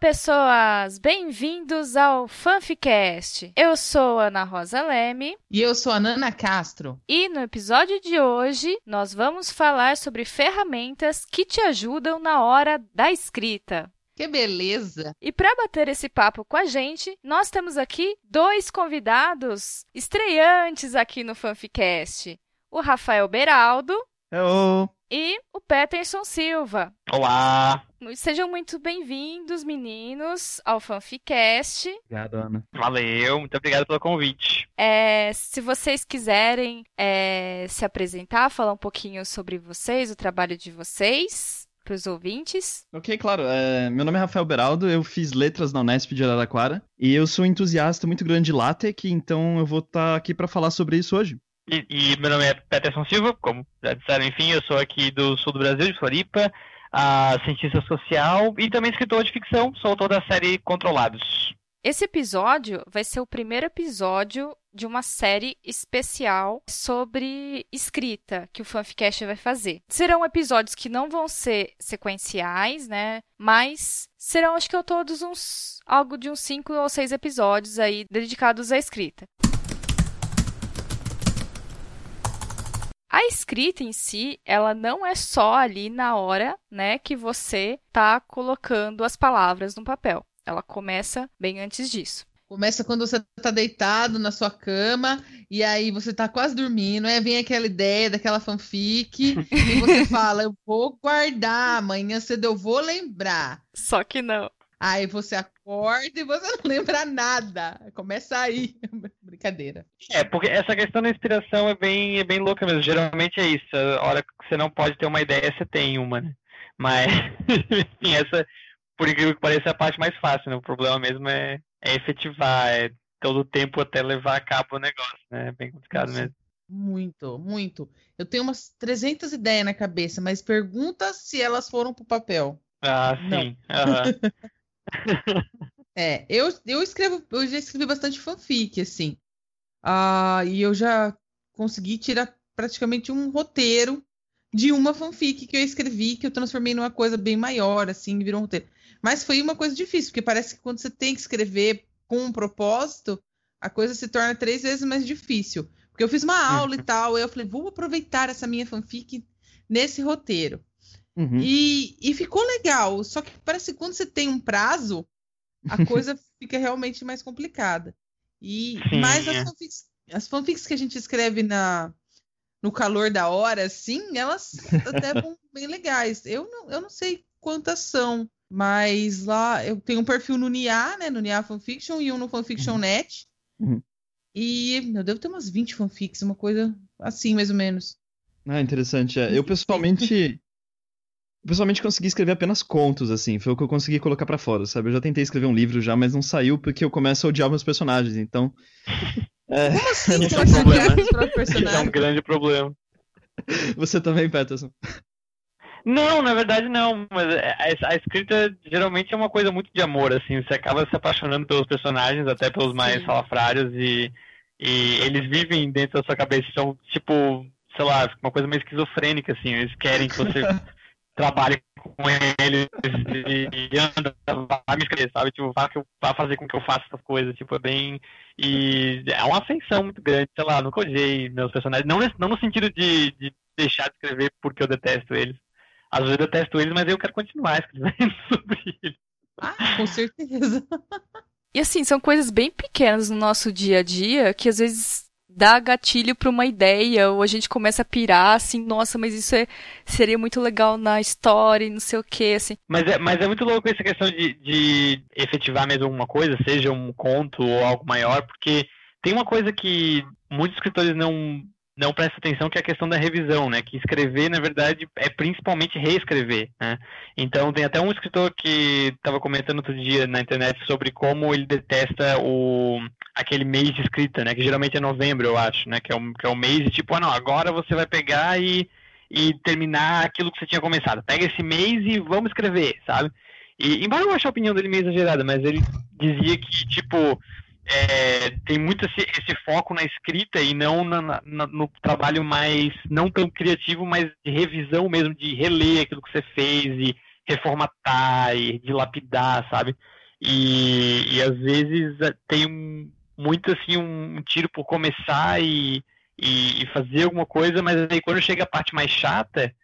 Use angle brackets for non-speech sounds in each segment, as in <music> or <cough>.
pessoas! Bem-vindos ao Fanficast. Eu sou Ana Rosa Leme. E eu sou a Nana Castro. E no episódio de hoje, nós vamos falar sobre ferramentas que te ajudam na hora da escrita. Que beleza! E para bater esse papo com a gente, nós temos aqui dois convidados estreantes aqui no Fanficast. O Rafael Beraldo. Hello. E o Peterson Silva. Olá! Sejam muito bem-vindos, meninos, ao Fanficast. Obrigado, Ana. Valeu, muito obrigado pelo convite. É, se vocês quiserem é, se apresentar, falar um pouquinho sobre vocês, o trabalho de vocês, para os ouvintes. Ok, claro. É, meu nome é Rafael Beraldo, eu fiz letras na Unesp de Araraquara e eu sou um entusiasta muito grande de LaTeX, então eu vou estar tá aqui para falar sobre isso hoje. E, e, meu nome é Peterson Silva, como já disseram, enfim, eu sou aqui do sul do Brasil, de Floripa, a cientista social e também escritor de ficção, sou autor da série Controlados. Esse episódio vai ser o primeiro episódio de uma série especial sobre escrita que o Fanficast vai fazer. Serão episódios que não vão ser sequenciais, né? Mas serão, acho que todos uns algo de uns cinco ou seis episódios aí dedicados à escrita. A escrita em si, ela não é só ali na hora, né, que você tá colocando as palavras no papel. Ela começa bem antes disso. Começa quando você tá deitado na sua cama e aí você tá quase dormindo, aí vem aquela ideia daquela fanfic <laughs> e você fala, eu vou guardar, amanhã cedo eu vou lembrar. Só que não. Aí você acorda e você não lembra nada. Começa aí. Brincadeira. É, porque essa questão da inspiração é bem, é bem louca mesmo. Geralmente é isso. A hora que você não pode ter uma ideia, você tem uma, né? Mas, <laughs> enfim, essa, por incrível que pareça, é a parte mais fácil, né? O problema mesmo é, é efetivar, é todo o tempo até levar a cabo o negócio, né? É bem complicado Nossa. mesmo. Muito, muito. Eu tenho umas 300 ideias na cabeça, mas pergunta se elas foram pro papel. Ah, sim. Uhum. <laughs> é, eu, eu escrevo, eu já escrevi bastante fanfic, assim. Ah, e eu já consegui tirar praticamente um roteiro de uma fanfic que eu escrevi, que eu transformei numa coisa bem maior, assim, virou um roteiro. Mas foi uma coisa difícil, porque parece que quando você tem que escrever com um propósito, a coisa se torna três vezes mais difícil. Porque eu fiz uma aula e <laughs> tal, eu falei, vou aproveitar essa minha fanfic nesse roteiro. Uhum. E, e ficou legal. Só que parece que quando você tem um prazo, a coisa <laughs> fica realmente mais complicada. E mais as fanfics, as fanfics que a gente escreve na, no calor da hora, sim, elas até <laughs> vão bem legais. Eu não, eu não sei quantas são, mas lá eu tenho um perfil no NIA, né? No NIA Fanfiction e um no Fanfiction uhum. Net. Uhum. E eu devo ter umas 20 fanfics, uma coisa assim, mais ou menos. Ah, interessante. É. Eu pessoalmente pessoalmente consegui escrever apenas contos, assim. Foi o que eu consegui colocar para fora, sabe? Eu já tentei escrever um livro já, mas não saiu porque eu começo a odiar meus personagens, então. <laughs> É, Como assim? <laughs> Não é, um problema. é um grande problema. Você também, Peterson? Não, na verdade não, mas a, a, escrita geralmente é uma coisa muito de amor, assim, você acaba se apaixonando pelos personagens, até pelos mais salafrários, e, e eles vivem dentro da sua cabeça, são tipo, sei lá, uma coisa meio esquizofrênica, assim, eles querem que você <laughs> trabalhe com eles e anda, vai me escrever, sabe? Tipo, vai, vai fazer com que eu faça essas coisas, tipo, é bem. E é uma afeição muito grande, sei lá, nunca odiei meus personagens, não, não no sentido de, de deixar de escrever porque eu detesto eles. Às vezes eu detesto eles, mas eu quero continuar escrevendo <laughs> sobre eles. Ah, com certeza. E assim, são coisas bem pequenas no nosso dia a dia que às vezes dá gatilho para uma ideia, ou a gente começa a pirar, assim, nossa, mas isso é, seria muito legal na história, não sei o que, assim. Mas é, mas é muito louco essa questão de, de efetivar mesmo alguma coisa, seja um conto ou algo maior, porque tem uma coisa que muitos escritores não não presta atenção que é a questão da revisão, né? Que escrever, na verdade, é principalmente reescrever, né? Então tem até um escritor que estava comentando outro dia na internet sobre como ele detesta o aquele mês de escrita, né? Que geralmente é novembro, eu acho, né? Que é o, que é o mês de tipo, ah não, agora você vai pegar e, e terminar aquilo que você tinha começado. Pega esse mês e vamos escrever, sabe? E embora eu ache a opinião dele meio exagerada, mas ele dizia que, tipo, é, tem muito esse, esse, foco na escrita e não na, na, no trabalho mais, não tão criativo, mas de revisão mesmo, de reler aquilo que você fez e reformatar e dilapidar, sabe? E, e às vezes é, tem um, muito assim um, um tiro por começar e, e, e, fazer alguma coisa, mas aí quando chega a parte mais chata,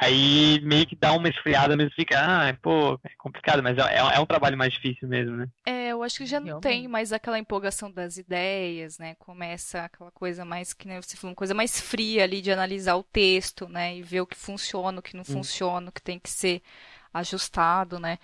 aí meio que dá uma esfriada mesmo, fica, ah, pô, é complicado, mas é, é um trabalho mais difícil mesmo, né? É, eu acho que já não tem mais aquela empolgação das ideias, né? Começa aquela coisa mais, que nem você falou, uma coisa mais fria ali de analisar o texto, né? E ver o que funciona, o que não hum. funciona, o que tem que ser ajustado, né?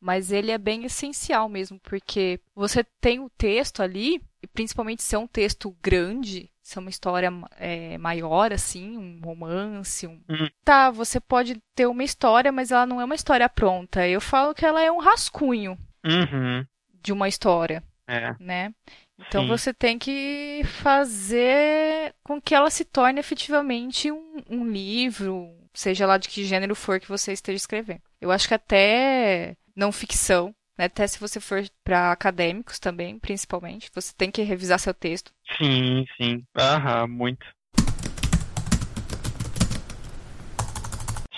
Mas ele é bem essencial mesmo, porque você tem o texto ali, e principalmente se é um texto grande, se é uma história é, maior, assim, um romance. Um... Uhum. Tá, você pode ter uma história, mas ela não é uma história pronta. Eu falo que ela é um rascunho uhum. de uma história. É. Né? Então Sim. você tem que fazer com que ela se torne efetivamente um, um livro, seja lá de que gênero for que você esteja escrevendo. Eu acho que até não ficção, né? Até se você for para acadêmicos também, principalmente, você tem que revisar seu texto. Sim, sim. Aham, muito.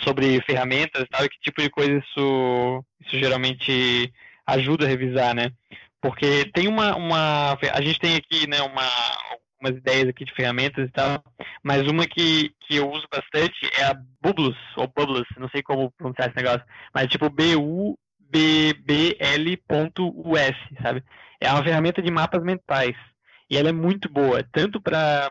Sobre ferramentas e tal, que tipo de coisa isso, isso geralmente ajuda a revisar, né? Porque tem uma, uma. A gente tem aqui, né, uma, algumas ideias aqui de ferramentas e tal, mas uma que, que eu uso bastante é a Bubbles, ou Bubbles, não sei como pronunciar esse negócio, mas tipo B-U bbl.us, sabe? É uma ferramenta de mapas mentais. E ela é muito boa, tanto para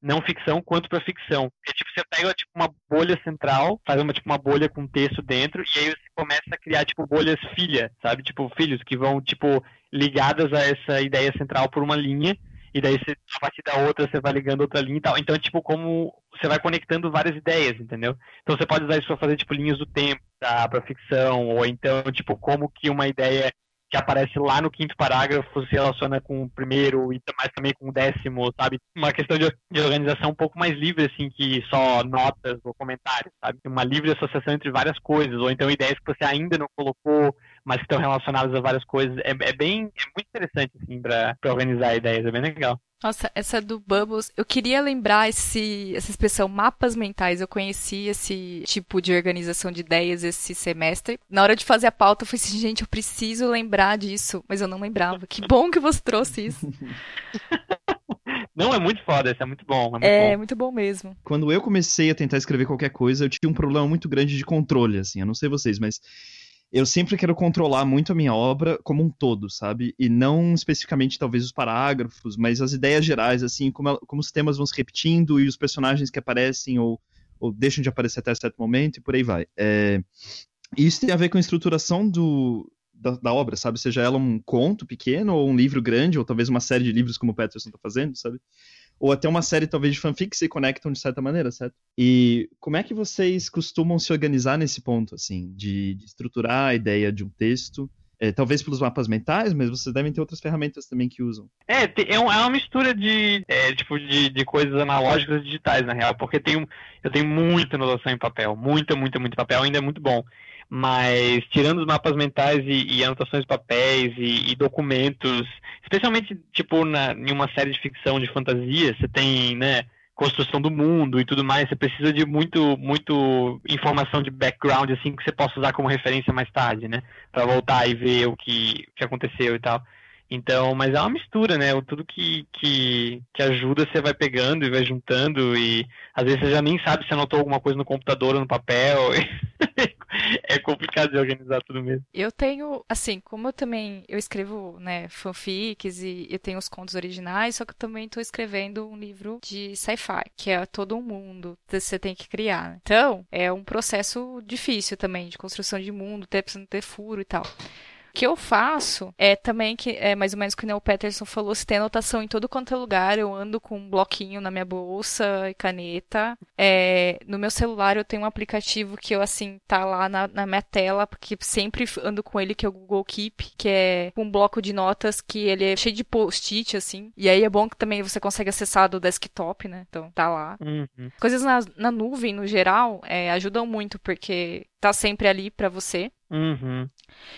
não ficção quanto para ficção. Porque, tipo, você pega tipo, uma bolha central, faz uma, tipo, uma bolha com texto dentro, e aí você começa a criar, tipo, bolhas filha, sabe? Tipo, filhos que vão, tipo, ligadas a essa ideia central por uma linha, e daí você, a partir da outra você vai ligando outra linha e tal. Então, tipo, como você vai conectando várias ideias, entendeu? Então você pode usar isso para fazer, tipo, linhas do tempo, tá? Pra ficção, ou então, tipo, como que uma ideia que aparece lá no quinto parágrafo se relaciona com o primeiro e mais também com o décimo, sabe? Uma questão de, de, organização um pouco mais livre, assim, que só notas ou comentários, sabe? Uma livre associação entre várias coisas, ou então ideias que você ainda não colocou, mas que estão relacionadas a várias coisas. É, é bem, é muito interessante, assim, para organizar ideias, é bem legal. Nossa, essa do Bubbles, eu queria lembrar esse, essa expressão mapas mentais. Eu conheci esse tipo de organização de ideias esse semestre. Na hora de fazer a pauta, eu falei assim, gente, eu preciso lembrar disso, mas eu não lembrava. Que bom que você trouxe isso. <laughs> Não, é muito foda, isso é muito bom. É, muito, é bom. muito bom mesmo. Quando eu comecei a tentar escrever qualquer coisa, eu tinha um problema muito grande de controle, assim. Eu não sei vocês, mas eu sempre quero controlar muito a minha obra como um todo, sabe? E não especificamente talvez os parágrafos, mas as ideias gerais, assim, como, como os temas vão se repetindo e os personagens que aparecem ou, ou deixam de aparecer até certo momento e por aí vai. É, isso tem a ver com a estruturação do, da, da, obra, sabe? Seja ela um conto pequeno ou um livro grande, ou talvez uma série de livros como o Peterson está fazendo, sabe? Ou até uma série talvez de fanfic se conectam de certa maneira, certo? E como é que vocês costumam se organizar nesse ponto, assim, de, de estruturar a ideia de um texto? É, talvez pelos mapas mentais, mas vocês devem ter outras ferramentas também que usam. É, é, é uma mistura de, é, tipo, de, de coisas analógicas e digitais, na real, porque eu tenho muita anotação em papel, muita, muita, muito papel, ainda é muito bom mas tirando os mapas mentais e, e anotações de papéis e, e, documentos, especialmente tipo na, em uma série de ficção de fantasia, você tem, né, construção do mundo e tudo mais, você precisa de muito, muito informação de background assim que você possa usar como referência mais tarde, né, para voltar e ver o que, que aconteceu e tal. Então, mas é uma mistura, né? Tudo que, que, que ajuda você vai pegando e vai juntando e às vezes você já nem sabe se anotou alguma coisa no computador ou no papel. <laughs> é complicado de organizar tudo mesmo. Eu tenho, assim, como eu também eu escrevo, né, fanfics e eu tenho os contos originais, só que eu também estou escrevendo um livro de sci-fi, que é todo um mundo que você tem que criar. Então, é um processo difícil também de construção de mundo, ter precisando ter furo e tal. O que eu faço é também que é mais ou menos que o Peterson falou, se tem anotação em todo quanto é lugar, eu ando com um bloquinho na minha bolsa e caneta. É, no meu celular eu tenho um aplicativo que eu assim tá lá na, na minha tela, porque sempre ando com ele que é o Google Keep, que é um bloco de notas que ele é cheio de post-it assim. E aí é bom que também você consegue acessar do desktop, né? Então tá lá. Uhum. Coisas na, na nuvem no geral é, ajudam muito porque tá sempre ali para você. Uhum.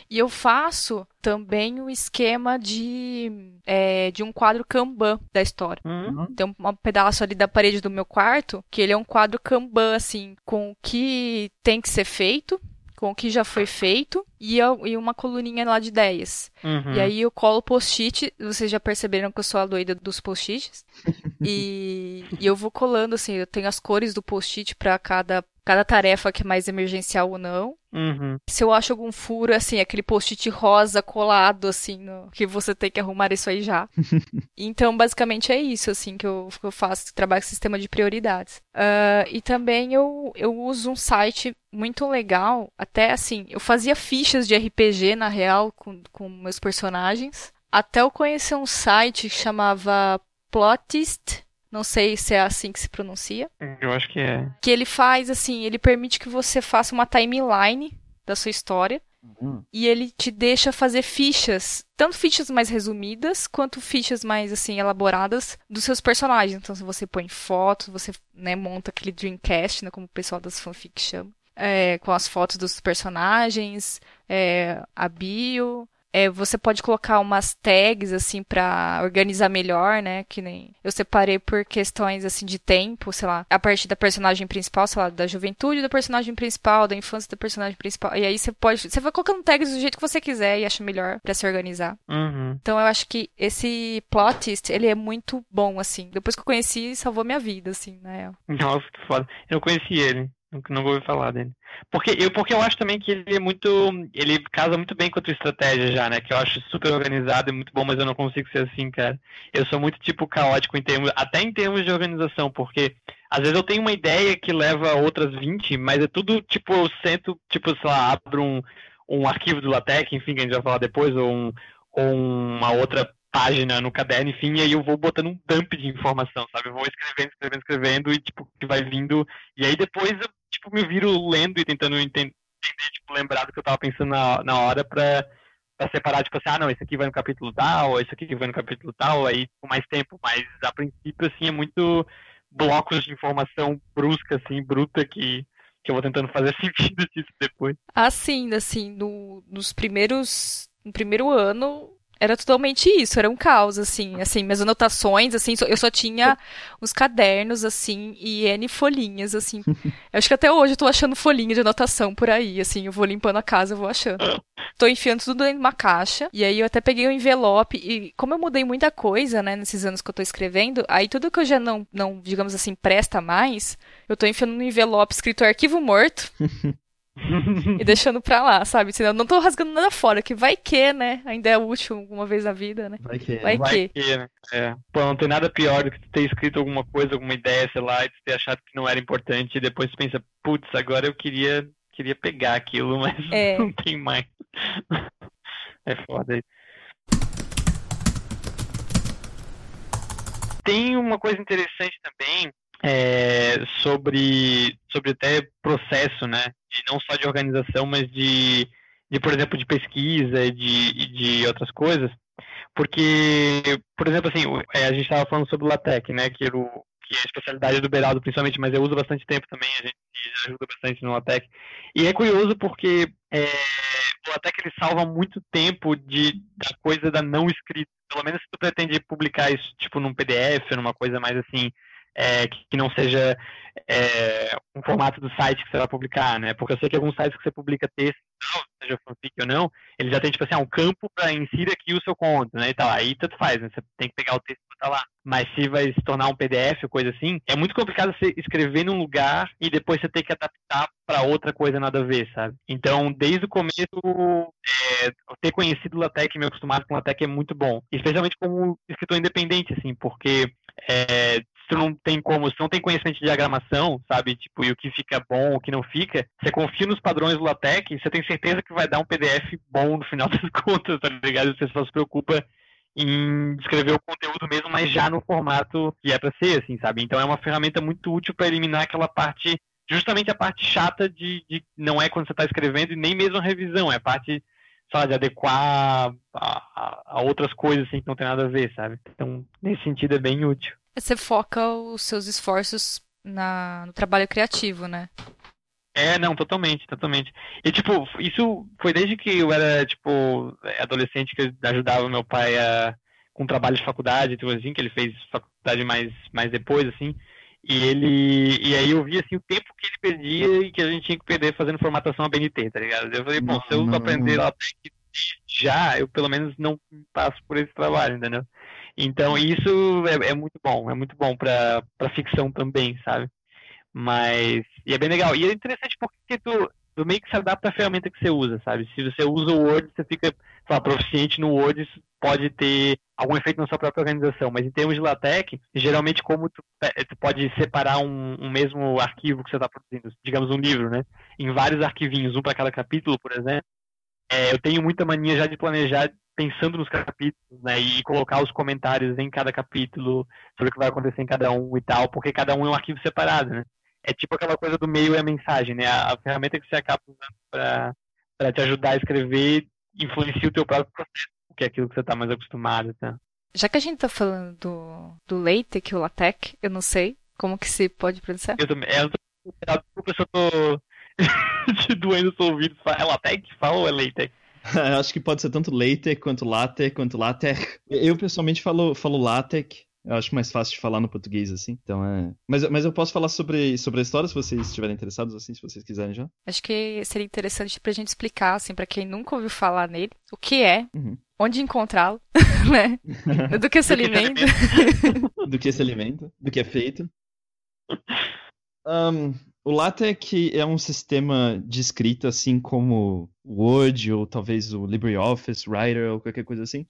E eu faço também o esquema de, é, de um quadro Kanban da história. Uhum. Tem um pedaço ali da parede do meu quarto que ele é um quadro Kanban, assim, com o que tem que ser feito, com o que já foi feito e, eu, e uma coluninha lá de ideias. Uhum. E aí eu colo post-it, vocês já perceberam que eu sou a doida dos post-its. <laughs> e, e eu vou colando, assim, eu tenho as cores do post-it para cada, cada tarefa que é mais emergencial ou não. Uhum. Se eu acho algum furo, assim, aquele post-it rosa colado, assim, no, que você tem que arrumar isso aí já. <laughs> então, basicamente é isso, assim, que eu, que eu faço, trabalho com sistema de prioridades. Uh, e também eu, eu uso um site muito legal, até assim, eu fazia fichas de RPG, na real, com, com meus personagens. Até eu conhecer um site que chamava Plotist, não sei se é assim que se pronuncia. Eu acho que é. Que ele faz assim, ele permite que você faça uma timeline da sua história. Uhum. E ele te deixa fazer fichas, tanto fichas mais resumidas, quanto fichas mais assim elaboradas dos seus personagens. Então, se você põe fotos, você né, monta aquele Dreamcast, né, como o pessoal das fanfics chama, é, com as fotos dos personagens, é, a bio, é, você pode colocar umas tags assim para organizar melhor, né? Que nem eu separei por questões assim de tempo, sei lá, a partir da personagem principal, sei lá, da juventude do personagem principal, da infância do personagem principal. E aí você pode, você vai colocando tags do jeito que você quiser e acha melhor para se organizar. Uhum. Então eu acho que esse plotist, ele é muito bom assim. Depois que eu conheci, salvou minha vida assim, né? Nossa, que foda. Eu não conheci ele. Não vou ouvir falar dele. Porque eu, porque eu acho também que ele é muito. Ele casa muito bem com a tua estratégia já, né? Que eu acho super organizado e muito bom, mas eu não consigo ser assim, cara. Eu sou muito, tipo, caótico em termos. Até em termos de organização, porque às vezes eu tenho uma ideia que leva outras 20, mas é tudo, tipo, eu sento, tipo, sei lá, abro um, um arquivo do LaTeX, enfim, que a gente vai falar depois, ou, um, ou uma outra página no caderno, enfim, e aí eu vou botando um dump de informação, sabe? Eu vou escrevendo, escrevendo, escrevendo, e tipo, que vai vindo. E aí depois eu, tipo, me viro lendo e tentando entender, tipo, lembrar do que eu tava pensando na, na hora pra, pra separar, tipo assim, ah, não, esse aqui vai no capítulo tal, esse aqui vai no capítulo tal, aí com mais tempo, mas a princípio, assim, é muito blocos de informação brusca, assim, bruta, que, que eu vou tentando fazer <laughs> sentido disso depois. Assim, assim, no, nos primeiros. No primeiro ano, era totalmente isso, era um caos, assim, assim, minhas anotações, assim, eu só tinha uns cadernos, assim, e N folhinhas, assim. <laughs> Eu acho que até hoje eu tô achando folhinha de anotação por aí, assim, eu vou limpando a casa, eu vou achando. Tô enfiando tudo dentro de uma caixa, e aí eu até peguei um envelope, e como eu mudei muita coisa, né, nesses anos que eu tô escrevendo, aí tudo que eu já não, não digamos assim, presta mais, eu tô enfiando no envelope escrito arquivo morto, <laughs> <laughs> e deixando pra lá, sabe? Senão eu não tô rasgando nada fora, que vai que, né? Ainda é útil alguma vez na vida, né? Vai que. Vai Vai que. que, né? É. Pô, não tem nada pior do que tu ter escrito alguma coisa, alguma ideia, sei lá, e tu ter achado que não era importante, e depois tu pensa, putz, agora eu queria, queria pegar aquilo, <laughs> mas É. não tem mais. <laughs> É foda isso. Tem uma coisa interessante também é, sobre, sobre até processo, né? Não só de organização, mas de, de por exemplo, de pesquisa e de, de outras coisas. Porque, por exemplo, assim, é, a gente estava falando sobre o LaTeX, né? Que, o, que é a especialidade do Beraldo, principalmente, mas eu uso bastante tempo também, a gente ajuda bastante no LaTeX. E é curioso porque é, o LaTeX ele salva muito tempo de, da coisa da não escrita. Pelo menos se tu pretende publicar isso, tipo, num PDF, numa coisa mais assim, é, que, não seja é, um formato do site que você vai publicar, né? Porque eu sei que alguns sites que você publica texto, seja fanfic ou não, ele já tem, tipo assim, ah, um campo para insira aqui o seu conto, né? E tal. Aí tanto faz, né? Você tem que pegar o texto e botar lá. Mas se vai se tornar um PDF ou coisa assim, é muito complicado você escrever num lugar e depois você ter que adaptar para outra coisa nada a ver, sabe? Então, desde o começo, é, ter conhecido LaTeX e me acostumado com LaTeX é muito bom. Especialmente como escritor independente, assim, porque é, se não tem como, se não tem conhecimento de diagramação, sabe, tipo, e o que fica bom, o que não fica, você confia nos padrões do LaTeX, você tem certeza que vai dar um PDF bom no final <laughs> das contas, tá ligado? Você só se preocupa em escrever o conteúdo mesmo, mas já no formato que é pra ser, assim, sabe? Então é uma ferramenta muito útil para eliminar aquela parte, justamente a parte chata de, de não é quando você tá escrevendo e nem mesmo a revisão, é a parte de adequar a, a- a outras coisas assim que não tem nada a ver, sabe? Então, nesse sentido é bem útil. Você foca os seus esforços na, no trabalho criativo, né? É, não, totalmente, totalmente. E, tipo, isso foi desde que eu era, tipo, adolescente que eu ajudava meu pai a, com trabalho de faculdade, tipo assim, que ele fez faculdade mais, mais depois, assim. E ele. E aí eu vi assim o tempo que ele perdia e que a gente tinha que perder fazendo formatação ABNT, tá ligado? Eu falei, bom, se eu não. aprender lá já, eu pelo menos não passo por esse trabalho, entendeu? Então isso é, é muito bom, é muito bom pra ficção também, sabe? Mas. E é bem legal. E é interessante porque tu, tu meio que se adapta à ferramenta que você usa, sabe? Se você usa o Word, você fica lá, proficiente no Word, pode ter algum efeito na sua própria organização. Mas em termos de LaTeX, geralmente como tu, tu pode separar um, um, mesmo arquivo que você está produzindo, digamos um livro, né? Em vários arquivinhos, um para cada capítulo, por exemplo. É, eu tenho muita mania já de planejar pensando nos capítulos, né, e colocar os comentários em cada capítulo sobre o que vai acontecer em cada um e tal, porque cada um é um arquivo separado, né? É tipo aquela coisa do meio e a mensagem, né? A, a ferramenta que você acaba usando para te ajudar a escrever influencia o teu próprio processo, que é aquilo que você está mais acostumado, tá? Já que a gente está falando do, do LaTeX, o LaTeX, eu não sei como que se pode pronunciar. Eu também, é, eu tô, desculpa se eu tô <laughs> te doendo os ouvidos. É LaTeX? Fala ou é LaTeX? <laughs> Acho que pode ser tanto LaTeX quanto LaTeX quanto LaTeX. Eu pessoalmente falo, falo LaTeX. Eu acho mais fácil de falar no português, assim. Então é. Mas, mas eu posso falar sobre, sobre a história se vocês estiverem interessados, assim, se vocês quiserem já. Acho que seria interessante pra gente explicar, assim, pra quem nunca ouviu falar nele, o que é, uhum. onde encontrá-lo, <laughs> né? <laughs> Do que se alimenta. <laughs> do que se alimenta, do que é feito. Um, o LaTeX é um sistema de escrita, assim como o Word ou talvez o LibreOffice, Writer ou qualquer coisa assim.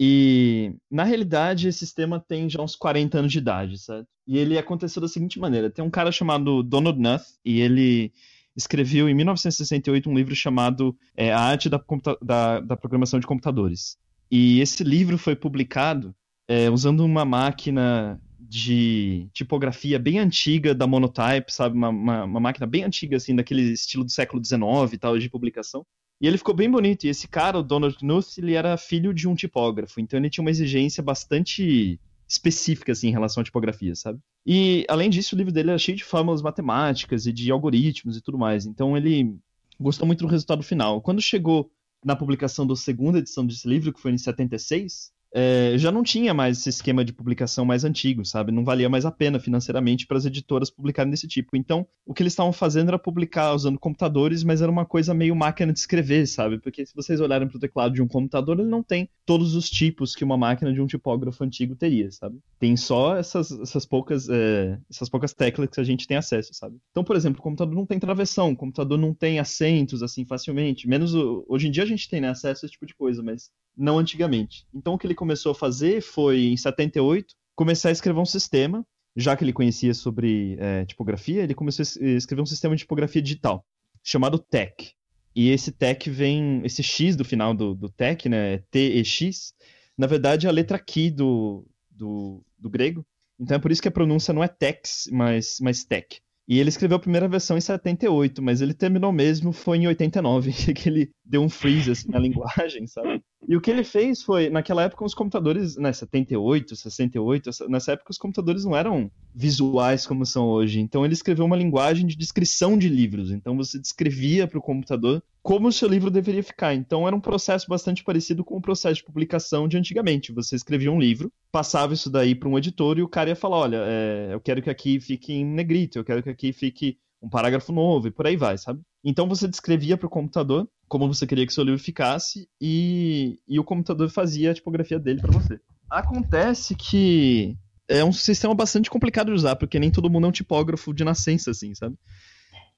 E, na realidade, esse sistema tem já uns 40 anos de idade, certo? E ele aconteceu da seguinte maneira: tem um cara chamado Donald Knuth, e ele escreveu em 1968 um livro chamado é, A Arte da, da, da, Programação de Computadores. E esse livro foi publicado é, usando uma máquina de tipografia bem antiga da Monotype, sabe? Uma, uma, uma, máquina bem antiga, assim, daquele estilo do século XIX e tal, de publicação. E ele ficou bem bonito. E esse cara, o Donald Knuth, ele era filho de um tipógrafo. Então ele tinha uma exigência bastante específica, assim, em relação à tipografia, sabe? E, além disso, o livro dele era cheio de fórmulas matemáticas e de algoritmos e tudo mais. Então ele gostou muito do resultado final. Quando chegou na publicação da segunda edição desse livro, que foi em 76, é, já não tinha mais esse esquema de publicação mais antigo, sabe? Não valia mais a pena financeiramente para as editoras publicarem desse tipo. Então, o que eles estavam fazendo era publicar usando computadores, mas era uma coisa meio máquina de escrever, sabe? Porque se vocês olharem para o teclado de um computador, ele não tem todos os tipos que uma máquina de um tipógrafo antigo teria, sabe? Tem só essas, essas poucas é, essas poucas teclas que a gente tem acesso, sabe? Então, por exemplo, o computador não tem travessão, o computador não tem acentos assim facilmente. Menos hoje em dia a gente tem né, acesso a esse tipo de coisa, mas não antigamente. Então, o que ele começou a fazer foi, em 78, começar a escrever um sistema, já que ele conhecia sobre é, tipografia, ele começou a escrever um sistema de tipografia digital, chamado TEC. E esse TEC vem, esse X do final do, do TEC, né, T e X, na verdade é a letra Q do, do, do grego. Então é por isso que a pronúncia não é TEX, mas, mas TEC. E ele escreveu a primeira versão em 78, mas ele terminou mesmo foi em 89, <laughs> que ele deu um freeze assim, na linguagem, sabe? E o que ele fez foi, naquela época, os computadores, né, 78, 68, nessa época os computadores não eram visuais como são hoje. Então ele escreveu uma linguagem de descrição de livros. Então você descrevia para o computador como o seu livro deveria ficar. Então era um processo bastante parecido com o processo de publicação de antigamente. Você escrevia um livro, passava isso daí para um editor e o cara ia falar: olha, é, eu quero que aqui fique em negrito, eu quero que aqui fique um parágrafo novo e por aí vai, sabe? Então você descrevia para o computador como você queria que seu livro ficasse e, e o computador fazia a tipografia dele para você. Acontece que é um sistema bastante complicado de usar, porque nem todo mundo é um tipógrafo de nascença, assim, sabe?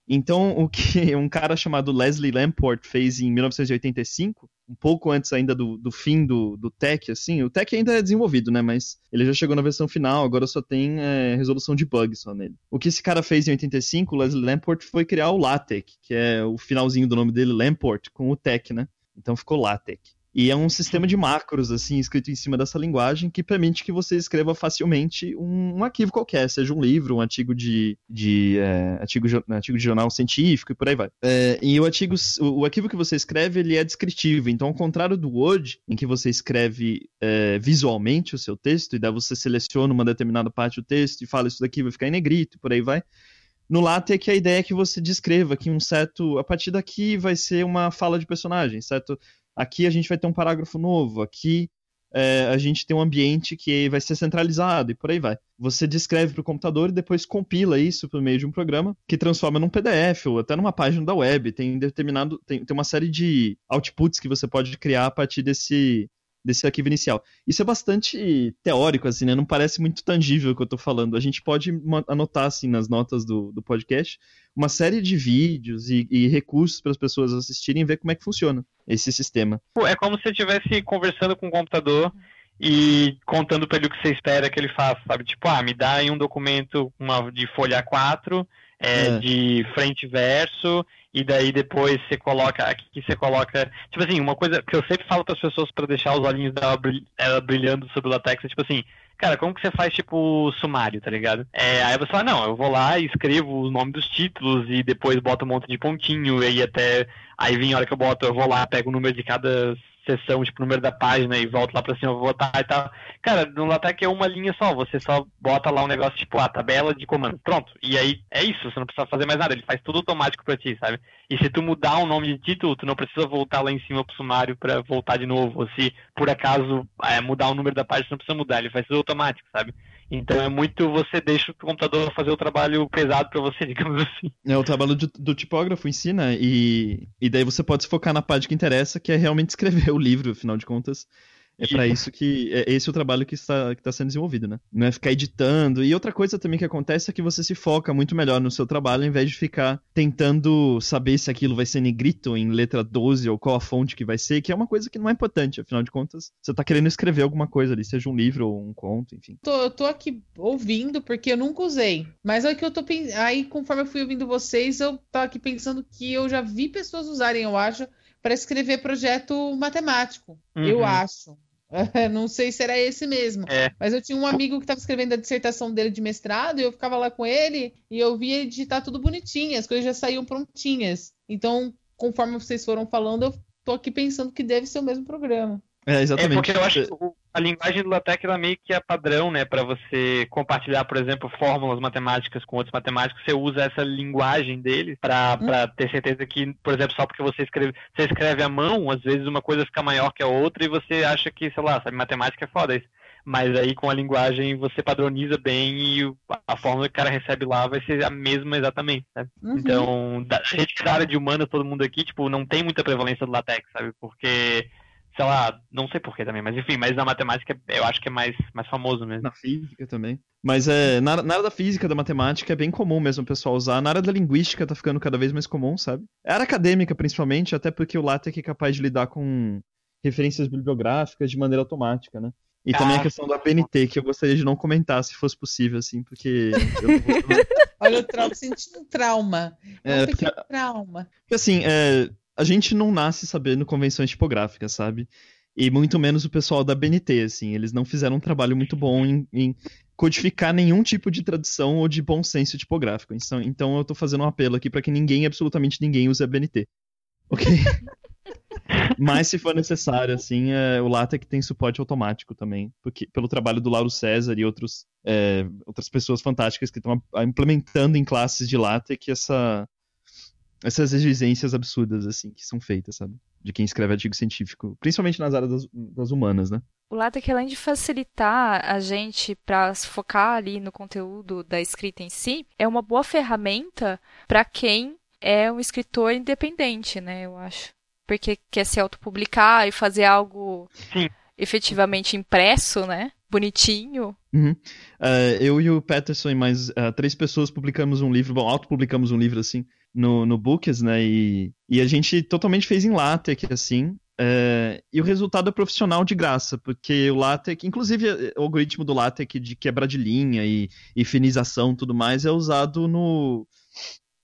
Então, o que um cara chamado Leslie Lamport fez em 1985, um pouco antes ainda do, do fim do, do TEC, assim, o TEC ainda é desenvolvido, né, mas ele já chegou na versão final, agora só tem é, resolução de bug só nele. O que esse cara fez em 85, o Leslie Lamport, foi criar o LaTeX, que é o finalzinho do nome dele, Lamport, com o TEC, né? Então ficou LaTeX. E é um sistema de macros, assim, escrito em cima dessa linguagem, que permite que você escreva facilmente um, um arquivo qualquer, seja um livro, um artigo de, de é, artigo, artigo de jornal científico e por aí vai. É, e o artigo, o, o, arquivo que você escreve, ele é descritivo. Então, ao contrário do Word, em que você escreve é, visualmente o seu texto, e daí você seleciona uma determinada parte do texto e fala isso daqui vai ficar em negrito e por aí vai. No LaTeX, a ideia é que você descreva que um certo. A partir daqui vai ser uma fala de personagem, certo? Aqui a gente vai ter um parágrafo novo, aqui é, a gente tem um ambiente que vai ser centralizado e por aí vai. Você descreve para o computador e depois compila isso por meio de um programa que transforma num PDF ou até numa página da web. Tem determinado, tem, tem uma série de outputs que você pode criar a partir desse desse arquivo inicial. Isso é bastante teórico, assim, né? Não parece muito tangível o que eu tô falando. A gente pode anotar, assim, nas notas do, do podcast, uma série de vídeos e, e recursos para as pessoas assistirem e ver como é que funciona esse sistema. É como se você estivesse conversando com o computador e contando para ele o que você espera que ele faça, sabe? Tipo, ah, me dá aí um documento uma, de folha 4, é, é. de frente e verso, e daí depois você coloca aqui você coloca tipo assim uma coisa que eu sempre falo para as pessoas para deixar os olhinhos dela brilhando sobre o latex é tipo assim cara como que você faz tipo sumário tá ligado é, aí você fala não eu vou lá e escrevo o nome dos títulos e depois boto um monte de pontinho e aí até aí vem a hora que eu boto eu vou lá pego o número de cada sessão, tipo, número da página e volta lá pra cima, vou botar e tal. Cara, no LaTeX é uma linha só, você só bota lá um negócio tipo, a tabela de comando. Pronto. E aí é isso, você não precisa fazer mais nada, ele faz tudo automático pra ti, sabe? E se tu mudar o nome de título, tu não precisa voltar lá em cima pro sumário pra voltar de novo. Ou se por acaso é, mudar o número da página, você não precisa mudar, ele faz tudo automático, sabe? Então é muito você deixa o computador fazer o trabalho pesado para você, <laughs> digamos assim. É o trabalho do, do tipógrafo em si, né? E, e daí você pode se focar na parte que interessa, que é realmente escrever o livro, afinal de contas. É para isso que. É esse é o trabalho que está, que está sendo desenvolvido, né? Não é ficar editando. E outra coisa também que acontece é que você se foca muito melhor no seu trabalho, ao invés de ficar tentando saber se aquilo vai ser negrito em letra 12 ou qual a fonte que vai ser, que é uma coisa que não é importante. Afinal de contas, você tá querendo escrever alguma coisa ali, seja um livro ou um conto, enfim. Tô, eu tô aqui ouvindo porque eu nunca usei. Mas é que eu tô Aí, conforme eu fui ouvindo vocês, eu tava aqui pensando que eu já vi pessoas usarem, eu acho, para escrever projeto matemático. Uhum. Eu acho. Não sei se era esse mesmo. É. Mas eu tinha um amigo que estava escrevendo a dissertação dele de mestrado e eu ficava lá com ele e eu via ele digitar tudo bonitinho, as coisas já saíam prontinhas. Então, conforme vocês foram falando, eu tô aqui pensando que deve ser o mesmo programa. É, exatamente. É porque eu acho que a linguagem do LaTeX ela meio que é padrão, né, para você compartilhar, por exemplo, fórmulas matemáticas com outros matemáticos. Você usa essa linguagem dele para hum. ter certeza que, por exemplo, só porque você escreve, você escreve à mão, às vezes uma coisa fica maior que a outra e você acha que, sei lá, sabe, matemática é foda isso. Mas aí com a linguagem você padroniza bem e a fórmula que o cara recebe lá vai ser a mesma exatamente, sabe? Uhum. Então, da, a gente da área de humana, todo mundo aqui, tipo, não tem muita prevalência do LaTeX, sabe? Porque sei lá, não sei porquê também, mas enfim, mas na matemática eu acho que é mais, mais famoso mesmo. Na física também. Mas é, na, na área da física, da matemática, é bem comum mesmo o pessoal usar. Na área da linguística tá ficando cada vez mais comum, sabe? É área acadêmica, principalmente, até porque o LaTeX é capaz de lidar com referências bibliográficas de maneira automática, né? E ah, também a questão do APNT, que eu gostaria de não comentar, se fosse possível, assim, porque. <laughs> Olha o trauma, sentindo trauma. É, porque, trauma. Porque, assim, é, a gente não nasce sabendo convenções tipográficas, sabe? E muito menos o pessoal da BNT, assim. Eles não fizeram um trabalho muito bom em, em codificar nenhum tipo de tradição ou de bom senso tipográfico. Então, então eu tô fazendo um apelo aqui para que ninguém, absolutamente ninguém, use a BNT. Ok? <laughs> Mas se for necessário, assim, é, o LaTeX tem suporte automático também, porque pelo trabalho do Lauro César e outros, é, outras pessoas fantásticas que estão implementando em classes de LaTeX essa, essas exigências absurdas, assim, que são feitas, sabe? De quem escreve artigo científico, principalmente nas áreas das, das humanas, né? O LaTeX, além de facilitar a gente para se focar ali no conteúdo da escrita em si, é uma boa ferramenta para quem é um escritor independente, né? Eu acho. Porque quer se autopublicar e fazer algo Sim. efetivamente impresso, né? Bonitinho. Uhum. Uh, eu e o Peterson e mais uh, três pessoas publicamos um livro, bom, autopublicamos um livro assim, no, no Books, né? E, e a gente totalmente fez em LaTeX, assim. É, e o resultado é profissional de graça, porque o LaTeX, inclusive o algoritmo do LaTeX de quebra de linha e, e finização tudo mais, é usado no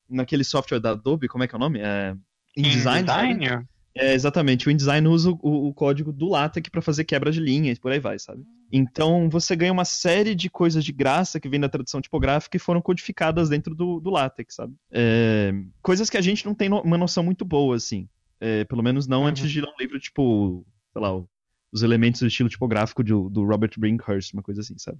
naquele software da Adobe, como é que é o nome? É, InDesign? InDesign? É, exatamente, o InDesign usa o, o código do LaTeX para fazer quebra de linha e por aí vai, sabe? Então você ganha uma série de coisas de graça que vem da tradução tipográfica e foram codificadas dentro do, do LaTeX, sabe? É, coisas que a gente não tem no, uma noção muito boa, assim. É, pelo menos não uhum. antes de ler um livro tipo, sei lá, os elementos do estilo tipográfico do, do Robert Brinkhurst, uma coisa assim, sabe?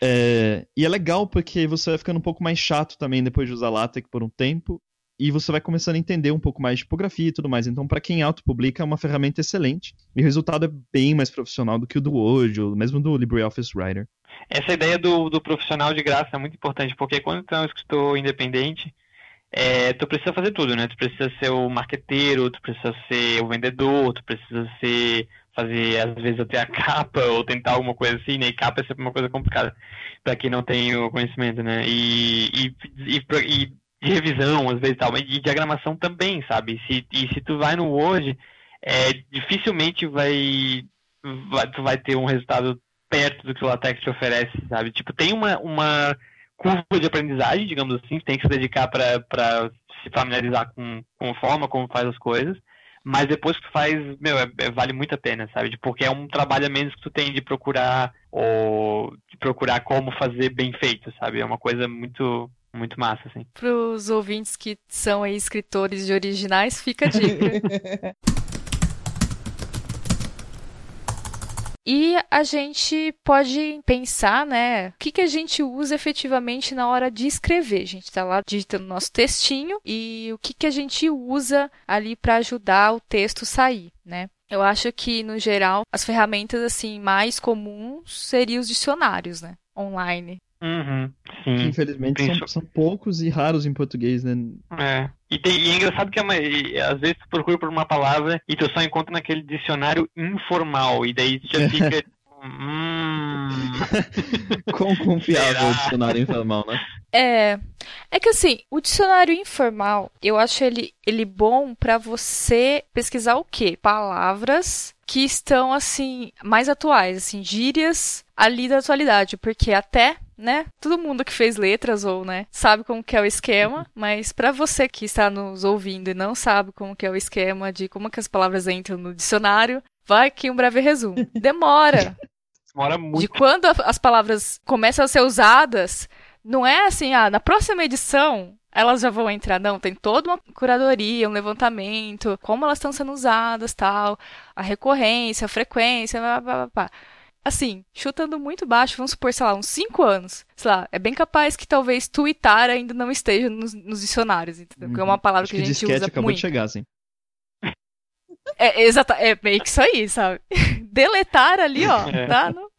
É, e é legal porque você vai ficando um pouco mais chato também depois de usar LaTeX por um tempo. E você vai começando a entender um pouco mais de tipografia e tudo mais. Então, para quem autopublica, é uma ferramenta excelente e o resultado é bem mais profissional do que o do Word, ou mesmo do LibreOffice Writer. Essa ideia do, do profissional de graça é muito importante, porque quando tu é um escritor independente, é, tu precisa fazer tudo, né? Tu precisa ser o marqueteiro, tu precisa ser o vendedor, tu precisa ser fazer às vezes até a capa ou tentar alguma coisa assim, né? E capa é sempre uma coisa complicada para quem não tem o conhecimento, né? E, e, e, e de revisão às vezes tal, e diagramação também, sabe? Se, e se tu vai no Word, é, dificilmente vai, vai tu vai ter um resultado perto do que o LaTeX te oferece, sabe? Tipo, tem uma, uma curva de aprendizagem, digamos assim, tem que se dedicar para se familiarizar com, com a forma como faz as coisas, mas depois que tu faz, meu, é, é, vale muito a pena, sabe? Porque é um trabalho a menos que tu tem de procurar ou de procurar como fazer bem feito, sabe? É uma coisa muito muito massa, assim. Para os ouvintes que são aí escritores de originais, fica a dica. <laughs> E a gente pode pensar, né, o que, que a gente usa efetivamente na hora de escrever. A gente está lá digitando nosso textinho e o que, que a gente usa ali para ajudar o texto sair, né? Eu acho que, no geral, as ferramentas assim mais comuns seriam os dicionários, né? Online. Uhum, sim. Infelizmente são, são, poucos e raros em português, né? É. E, tem, e é engraçado que é uma, e, às vezes tu procura por uma palavra e tu só encontra naquele dicionário informal. E daí tu já fica. <laughs> hum... Quão confiável o dicionário informal, né? É. É que assim, o dicionário informal, eu acho ele, ele bom para você pesquisar o quê? Palavras que estão assim mais atuais, assim, gírias ali da atualidade, porque até né? Todo mundo que fez letras ou, né, sabe como que é o esquema, mas para você que está nos ouvindo e não sabe como que é o esquema de como que as palavras entram no dicionário, vai aqui um breve resumo. Demora. <laughs> Demora muito. De quando as palavras começam a ser usadas, não é assim, ah, na próxima edição elas já vão entrar. Não, tem toda uma curadoria, um levantamento, como elas estão sendo usadas, tal, a recorrência, a frequência, blá, blá, blá, blá assim, chutando muito baixo, vamos supor, sei lá, uns 5 anos. Sei lá, é bem capaz que talvez tweetar ainda não esteja nos, nos dicionários, entendeu? Porque é uma uhum. palavra Acho que, a gente disquete usa acabou muito. de chegar, assim. É, exata, é meio que isso aí, sabe? <laughs> Deletar ali, ó, é. tá? No...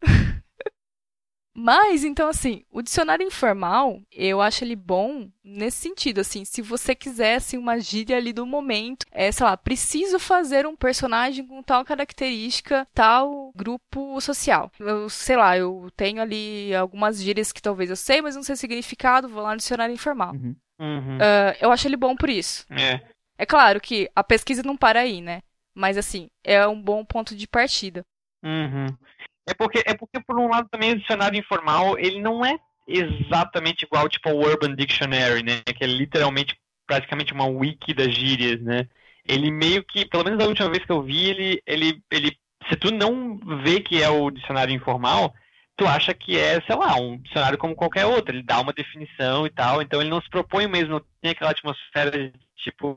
Mas, então, assim, o dicionário informal, eu acho ele bom nesse sentido, assim, se você quiser, assim, uma gíria ali do momento, é, sei lá, preciso fazer um personagem com tal característica, tal grupo social. Eu, sei lá, eu tenho ali algumas gírias que talvez eu sei, mas não sei o significado, vou lá no dicionário informal. Uhum. Uhum. Uh, eu acho ele bom por isso. É. É claro que a pesquisa não para aí, né? Mas, assim, é um bom ponto de partida. Uhum. É porque, é porque, por um lado, também o dicionário informal, ele não é exatamente igual, tipo, ao Urban Dictionary, né? Que é literalmente, praticamente uma wiki das gírias, né? Ele meio que, pelo menos a última vez que eu vi, ele, ele, ele se tu não vê que é o dicionário informal, tu acha que é, sei lá, um dicionário como qualquer outro. Ele dá uma definição e tal, então ele não se propõe mesmo, não tem aquela atmosfera de, tipo,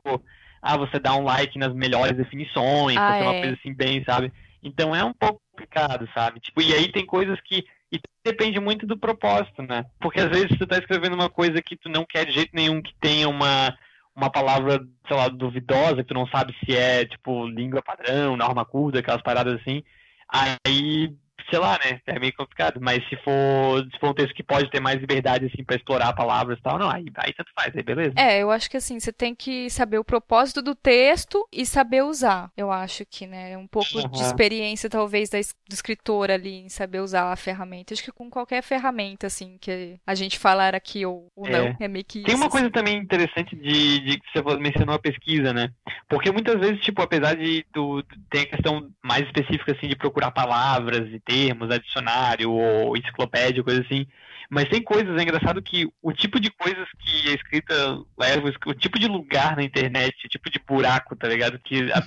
ah, você dá um like nas melhores definições, ah, é. uma coisa assim bem, sabe? Então é um pouco complicado, sabe? Tipo, e aí tem coisas que e depende muito do propósito, né? Porque às vezes tu tá escrevendo uma coisa que tu não quer de jeito nenhum que tenha uma uma palavra, sei lá, duvidosa, que tu não sabe se é, tipo, língua padrão, norma curta, aquelas paradas assim. Aí sei lá, né? É meio complicado. Mas se for, se for um texto que pode ter mais liberdade, assim, para explorar palavras e tal, não, aí, aí tanto faz, aí beleza. É, eu acho que assim, você tem que saber o propósito do texto e saber usar. Eu acho que, né? Um pouco uhum. de experiência, talvez, da, do escritor ali em saber usar a ferramenta. Acho que com qualquer ferramenta, assim, que a gente falar aqui ou, ou é. não, é meio que Tem uma coisa também interessante de, de que você mencionou a pesquisa, né? Porque muitas vezes, tipo, apesar de tu, tem a questão mais específica, assim, de procurar palavras e ter termos, né, dicionário ou enciclopédia, coisa assim. Mas tem coisas, é engraçado que o tipo de coisas que a escrita leva, o tipo de lugar na internet, o tipo de buraco, tá ligado? Que a,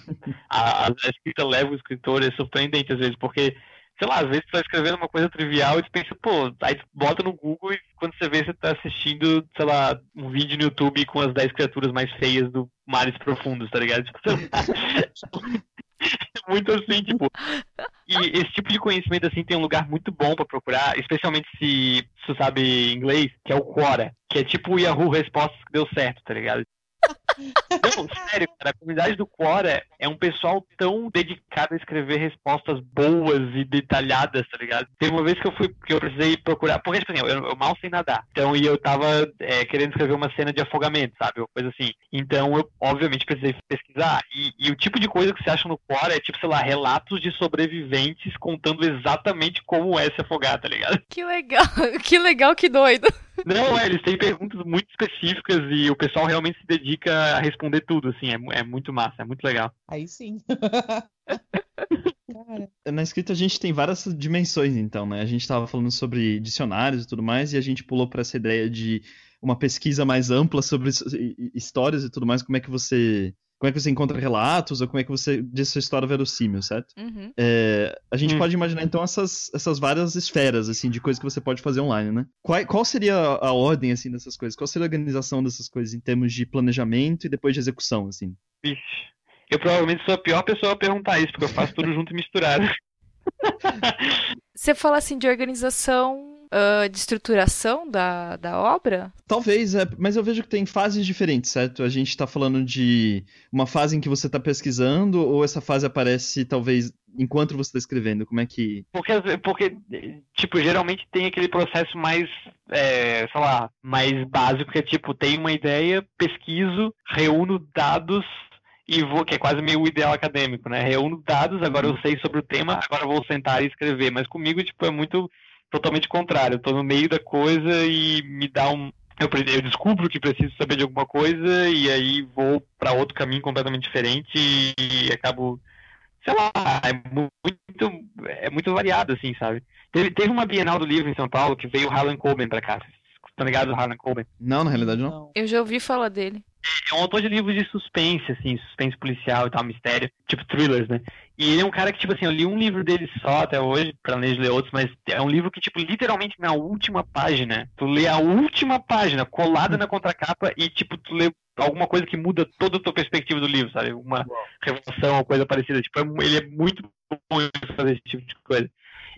a, a escrita leva o escritor é surpreendente às vezes, porque, sei lá, às vezes tu tá escrevendo uma coisa trivial e tu pensa, pô, aí tu bota no Google e quando você vê, você tá assistindo, sei lá, um vídeo no YouTube com as 10 criaturas mais feias do Mares Profundos, tá ligado? Tipo, <laughs> <laughs> <laughs> muito assim, tipo. E esse tipo de conhecimento, assim, tem um lugar muito bom para procurar, especialmente se você sabe inglês, que é o Quora, que é tipo o Yahoo Respostas que deu certo, tá ligado? Não, sério, cara, a comunidade do Quora é um pessoal tão dedicado a escrever respostas boas e detalhadas, tá ligado? Teve uma vez que eu fui, que eu precisei procurar, porque, tipo assim, eu, eu mal sei nadar. Então, e eu tava é, querendo escrever uma cena de afogamento, sabe? Uma coisa assim. Então, eu, obviamente, precisei pesquisar. E, e o tipo de coisa que você acha no Quora é, tipo, sei lá, relatos de sobreviventes contando exatamente como é se afogar, tá ligado? Que legal, <laughs> que legal, que doido. Não, é, eles têm perguntas muito específicas e o pessoal realmente se dedica a responder tudo, assim, é, é muito massa, é muito legal. Aí sim. <laughs> Cara. Na escrita a gente tem várias dimensões, então, né? A gente estava falando sobre dicionários e tudo mais, e a gente pulou para essa ideia de uma pesquisa mais ampla sobre histórias e tudo mais, como é que você como é que você encontra relatos, ou como é que você diz sua história verossímil, certo? Uhum. É, a gente uhum. pode imaginar, então, essas, essas várias esferas, assim, de coisas que você pode fazer online, né? Qual, qual seria a ordem, assim, dessas coisas? Qual seria a organização dessas coisas em termos de planejamento e depois de execução, assim? Vixe, eu provavelmente sou a pior pessoa a perguntar isso, porque eu faço tudo junto e misturado. <laughs> Você fala, assim, de organização uh, de estruturação da, da obra? Talvez, é, mas eu vejo que tem fases diferentes, certo? A gente está falando de uma fase em que você está pesquisando, ou essa fase aparece, talvez, enquanto você está escrevendo? Como é que. Porque, porque, tipo, geralmente tem aquele processo mais, é, sei lá, mais básico, que é tipo, tem uma ideia, pesquiso, reúno dados e vou, que é quase meio o ideal acadêmico, né? Reúno dados, agora eu sei sobre o tema, agora vou sentar e escrever. Mas comigo, tipo, é muito totalmente contrário. Eu tô no meio da coisa e me dá um. Eu, eu descubro que preciso saber de alguma coisa e aí vou para outro caminho completamente diferente e, acabo. Sei lá, é muito, é muito variado, assim, sabe? Teve, teve uma Bienal do Livro em São Paulo que veio o Harlan Coben pra cá. Tá ligado, Harlan Coben? Não, na realidade não. Eu já ouvi falar dele. É um autor de livros de suspense, assim, suspense policial e tal, mistério, tipo thrillers, né? E ele é um cara que, tipo assim, eu li um livro dele só até hoje, planejo ler outros, mas é um livro que, tipo, literalmente na última página, tu lê a última página colada na contracapa e, tipo, tu lê alguma coisa que muda toda a tua perspectiva do livro, sabe? Uma revelação ou coisa parecida. Tipo, é, ele é muito bom em fazer esse tipo de coisa.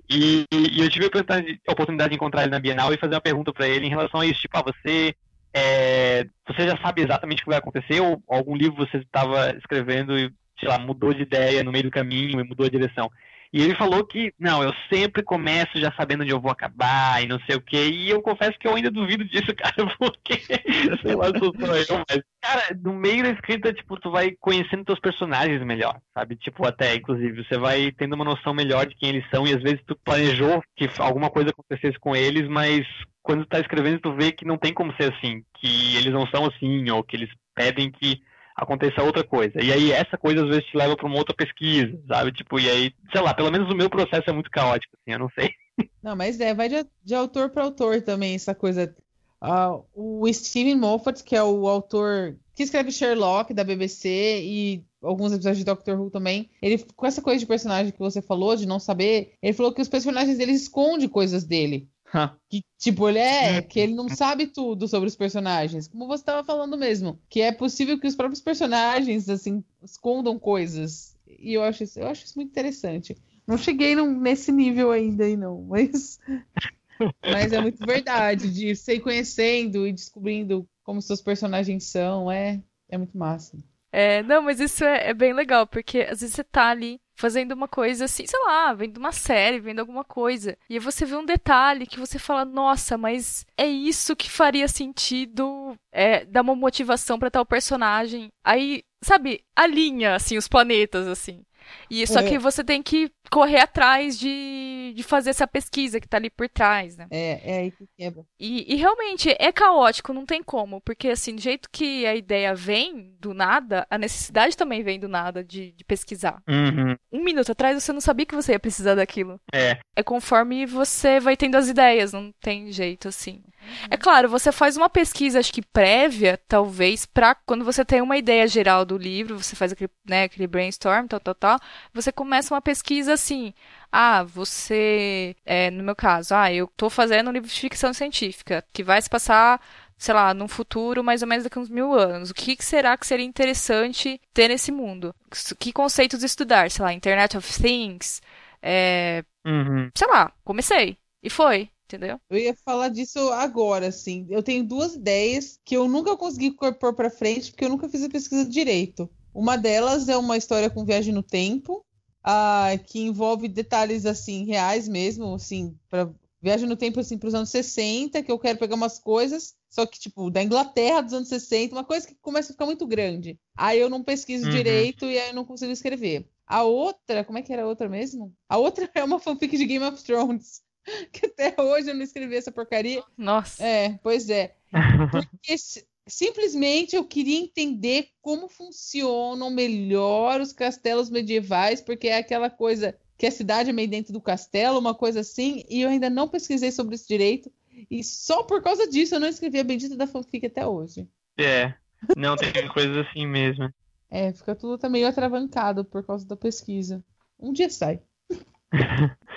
E, e eu tive a oportunidade de encontrar ele na Bienal e fazer uma pergunta para ele em relação a isso. Tipo, ah, você é, você já sabe exatamente o que vai acontecer ou algum livro você estava escrevendo e, sei lá, mudou de ideia no meio do caminho e mudou a direção? E ele falou que, não, eu sempre começo já sabendo onde eu vou acabar e não sei o quê. E eu confesso que eu ainda duvido disso, <laughs> cara, porque, sei lá, sou só eu, mas, cara, no meio da escrita, tipo, tu vai conhecendo teus personagens melhor, sabe? Tipo, até, inclusive, você vai tendo uma noção melhor de quem eles são e às vezes tu planejou que alguma coisa acontecesse com eles, mas quando tu tá escrevendo, tu vê que não tem como ser assim, que eles não são assim, ou que eles pedem que aconteça outra coisa. E aí essa coisa às vezes te leva para uma outra pesquisa, sabe? Tipo, e aí, sei lá, pelo menos o meu processo é muito caótico, assim, eu não sei. <laughs> Não, mas é, vai de, de autor para autor também, essa coisa. Uh, o Steven Moffat, que é o autor que escreve Sherlock da BBC e alguns episódios de Doctor Who também, ele com essa coisa de personagem que você falou, de não saber, ele falou que os personagens dele escondem coisas dele. <laughs> Que, tipo, ele é, que ele não sabe tudo sobre os personagens. Como você estava falando mesmo. Que é possível que os próprios personagens, assim, escondam coisas. E eu acho isso, eu acho isso muito interessante. Não cheguei num, nesse nível ainda, aí não, mas. <laughs> mas é muito verdade, de ser conhecendo e descobrindo como seus personagens são. É, é muito massa. É, não, mas isso é, é, bem legal, porque às vezes você tá ali fazendo uma coisa assim, sei lá, vendo uma série, vendo alguma coisa, e aí você vê um detalhe que você fala, nossa, mas é isso que faria sentido é, dar uma motivação para tal personagem. Aí, sabe, alinha, assim, os planetas, assim. E só é. que você tem que correr atrás de, de fazer essa pesquisa que tá ali por trás, né? É, é aí que quebra. E, e realmente é caótico, não tem como, porque assim, do jeito que a ideia vem do nada, a necessidade também vem do nada de, de pesquisar. Uhum. Um minuto atrás você não sabia que você ia precisar daquilo. É. É conforme você vai tendo as ideias, não tem jeito assim. É claro, você faz uma pesquisa, acho que prévia, talvez, para quando você tem uma ideia geral do livro, você faz aquele, né, aquele brainstorm, tal, tal, tal, você começa uma pesquisa assim. Ah, você, é, no meu caso, ah, eu tô fazendo um livro de ficção científica que vai se passar sei lá, num futuro mais ou menos daqui a uns mil anos. O que será que seria interessante ter nesse mundo? Que conceitos estudar? Sei lá, Internet of Things, é... uhum. sei lá, comecei. E foi entendeu? Eu ia falar disso agora, assim. Eu tenho duas ideias que eu nunca consegui pôr pra frente, porque eu nunca fiz a pesquisa direito. Uma delas é uma história com viagem no tempo, ah, que envolve detalhes assim reais mesmo, assim, para viagem no tempo assim para os anos 60, que eu quero pegar umas coisas, só que tipo da Inglaterra dos anos 60, uma coisa que começa a ficar muito grande. Aí eu não pesquiso Uhum. direito e aí eu não consigo escrever. A outra, como é que era a outra mesmo? A outra <laughs> é uma fanfic de Game of Thrones, <laughs> que até hoje eu não escrevi essa porcaria. Nossa. É, pois é. <laughs> Porque si- simplesmente eu queria entender como funcionam melhor os castelos medievais, porque é aquela coisa que a cidade é meio dentro do castelo, uma coisa assim, e eu ainda não pesquisei sobre isso direito. E só por causa disso eu não escrevi a bendita da fanfic até hoje. É. Não, tem <laughs> coisas assim mesmo. É, fica tudo tá meio atravancado por causa da pesquisa. Um dia sai.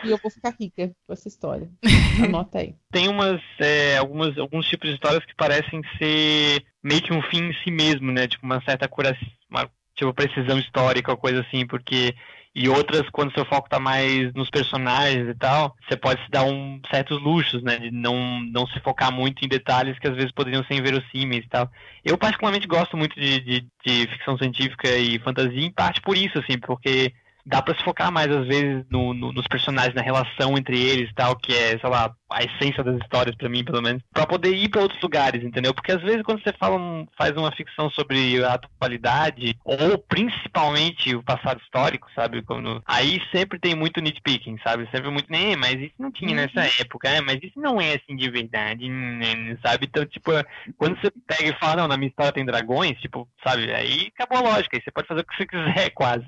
E eu vou ficar rica com essa história. <laughs> Anota aí. Tem umas, é, algumas, alguns tipos de histórias que parecem ser meio que um fim em si mesmo, né? Tipo, uma certa cura, uma, tipo, precisão histórica ou coisa assim, porque. E outras, quando seu foco tá mais nos personagens e tal, você pode se dar um certos luxos, né? De não, não se focar muito em detalhes que às vezes poderiam ser inverossímeis e tal. Eu particularmente gosto muito de, de, de ficção científica e fantasia, em parte por isso, assim, porque dá pra se focar mais às vezes no, no- nos personagens, na relação entre eles e tal, que é, sei lá, a essência das histórias pra mim, pelo menos, Pra poder ir pra outros lugares, entendeu? Porque às vezes quando você fala um- faz uma ficção sobre a atualidade ou principalmente o passado histórico, sabe? Quando, aí sempre tem muito nitpicking, sabe? Sempre muito, né, mas isso não tinha nessa época, é, mas isso não é assim de verdade, né, sabe? Então, tipo, quando você pega e fala, não, na minha história tem dragões, tipo, sabe? Aí acabou a lógica, aí você pode fazer o que você quiser, <laughs> quase.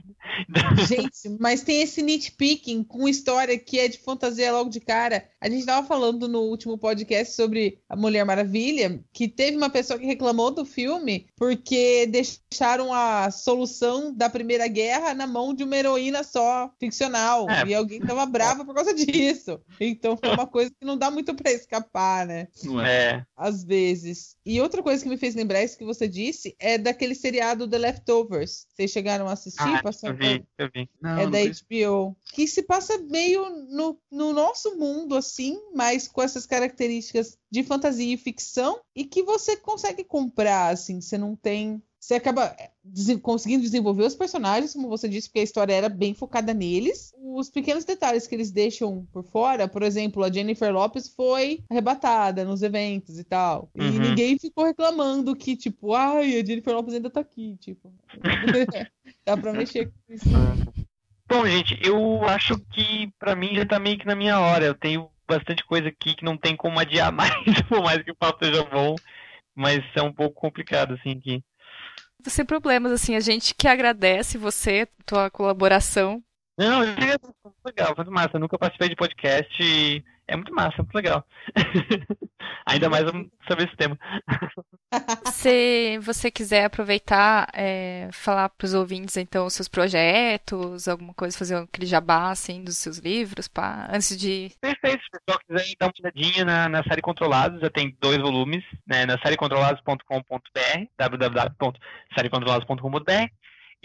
Gente, mas tem esse nitpicking com história que é de fantasia logo de cara. A gente tava falando no último podcast sobre a Mulher Maravilha, que teve uma pessoa que reclamou do filme porque deixaram a solução da Primeira Guerra na mão de uma heroína só, ficcional. É. E alguém tava brava por causa disso. Então foi uma coisa que não dá muito pra escapar, né? Não é? É. Às vezes. E outra coisa que me fez lembrar isso que você disse é daquele seriado The Leftovers. Vocês chegaram a assistir? Ah, eu vi, eu vi. Não, é da. HBO. Que se passa meio no, no nosso mundo, assim, mas com essas características de fantasia e ficção, e que você consegue comprar, assim, você não tem. Você acaba desen- conseguindo desenvolver os personagens, como você disse, porque a história era bem focada neles. Os pequenos detalhes que eles deixam por fora, por exemplo, a Jennifer Lopez foi arrebatada nos eventos e tal. E Uhum. ninguém ficou reclamando que, tipo, ai, a Jennifer Lopez ainda tá aqui, tipo. <laughs> <laughs> Dá pra mexer com isso. Bom, gente, eu acho que pra mim já tá meio que na minha hora. Eu tenho bastante coisa aqui que não tem como adiar <laughs> mais, por mais que o papo seja bom. Mas é um pouco complicado, assim, aqui. Sem problemas, assim, a gente que agradece você, tua colaboração. Não, eu muito legal, muito massa. Eu nunca participei de podcast e é muito massa, muito legal. <laughs> Ainda mais sobre esse tema. <laughs> Se você quiser aproveitar, é, falar para os ouvintes, então, os seus projetos, alguma coisa, fazer aquele jabá, assim, dos seus livros, pá, antes de... Perfeito, se o pessoal quiser dar uma olhadinha na, na série Controlados, já tem dois volumes, né, na sériecontrolados.com.br, www.sériecontrolados.com.br,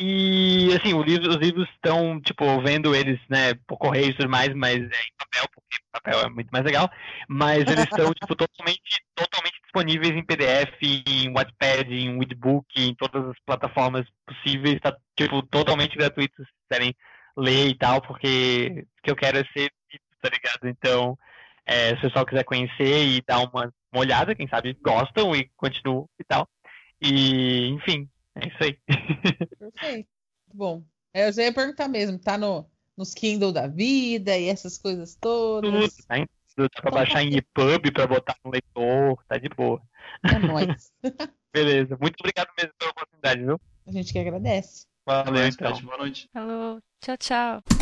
e, assim, livro- os livros estão, tipo, vendo eles, né, por correio e tudo mais, mas é em papel, porque papel é muito mais legal, mas eles estão, <laughs> tipo, totalmente, totalmente disponíveis em PDF, em Wattpad, em Woodbook, em todas as plataformas possíveis, tá, tipo, totalmente gratuito, se quiserem ler e tal, porque o que eu quero é ser tá ligado? Então, é, se o pessoal quiser conhecer e dar uma, uma olhada, quem sabe gostam e continuam e tal. E, enfim, é isso aí. <laughs> Perfeito. Bom, é, eu já ia perguntar mesmo, tá no, nos Kindle da vida e essas coisas Tudo, todas. tá em tudo, dá pra baixar em EPUB, pra botar no leitor, tá de boa. É nóis. <laughs> Beleza, muito obrigado mesmo pela oportunidade, viu? A gente que agradece. Valeu, Mas, então. Boa noite. Alô, tchau, tchau.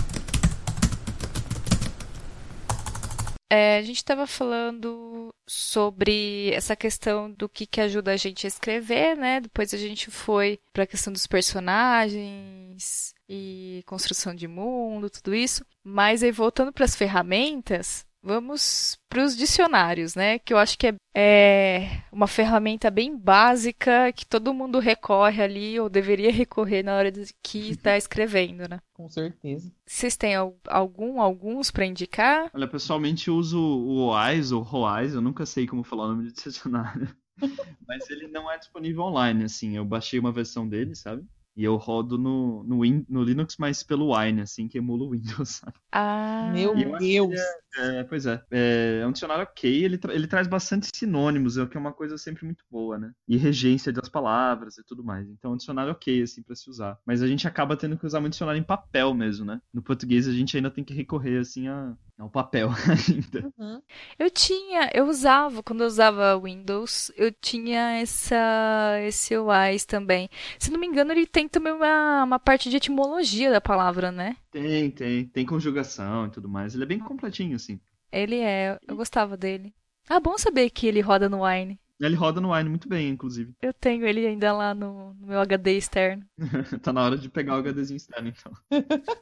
É, a gente estava falando sobre essa questão do que, que ajuda a gente a escrever, né? Depois a gente foi para a questão dos personagens e construção de mundo, tudo isso. Mas aí voltando para as ferramentas, Vamos para os dicionários, né? Que eu acho que é, é, uma ferramenta bem básica que todo mundo recorre ali, ou deveria recorrer na hora de que está <laughs> escrevendo, né? Com certeza. Vocês têm algum, alguns para indicar? Olha, pessoalmente eu uso o OAIS ou ROAIS, eu nunca sei como falar o nome do <laughs> dicionário. <laughs> Mas ele não é disponível online, assim. Eu baixei uma versão dele, sabe? E eu rodo no, no, Win, no Linux, mas pelo Wine, assim, que emula o Windows, sabe? Ah, meu Deus! É, é, pois é, é, é. um dicionário ok, ele, tra ele traz bastante sinônimos, o que é uma coisa sempre muito boa, né? E regência das palavras e tudo mais. Então, é um dicionário ok, assim, para se usar. Mas a gente acaba tendo que usar muito dicionário em papel mesmo, né? No português a gente ainda tem que recorrer, assim, a, ao papel <laughs> ainda. Uhum. Eu tinha, eu usava, quando eu usava Windows, eu tinha essa, esse OIS também. Se não me engano, ele tem também uma, uma parte de etimologia da palavra, né? Tem, tem. Tem conjugação e tudo mais. Ele é bem completinho, assim. Ele é, eu gostava dele. Ah, bom saber que ele roda no Wine. Ele roda no Wine muito bem, inclusive. Eu tenho ele ainda lá no, no meu HD externo. <laughs> tá na hora de pegar o HDzinho externo, então. <laughs>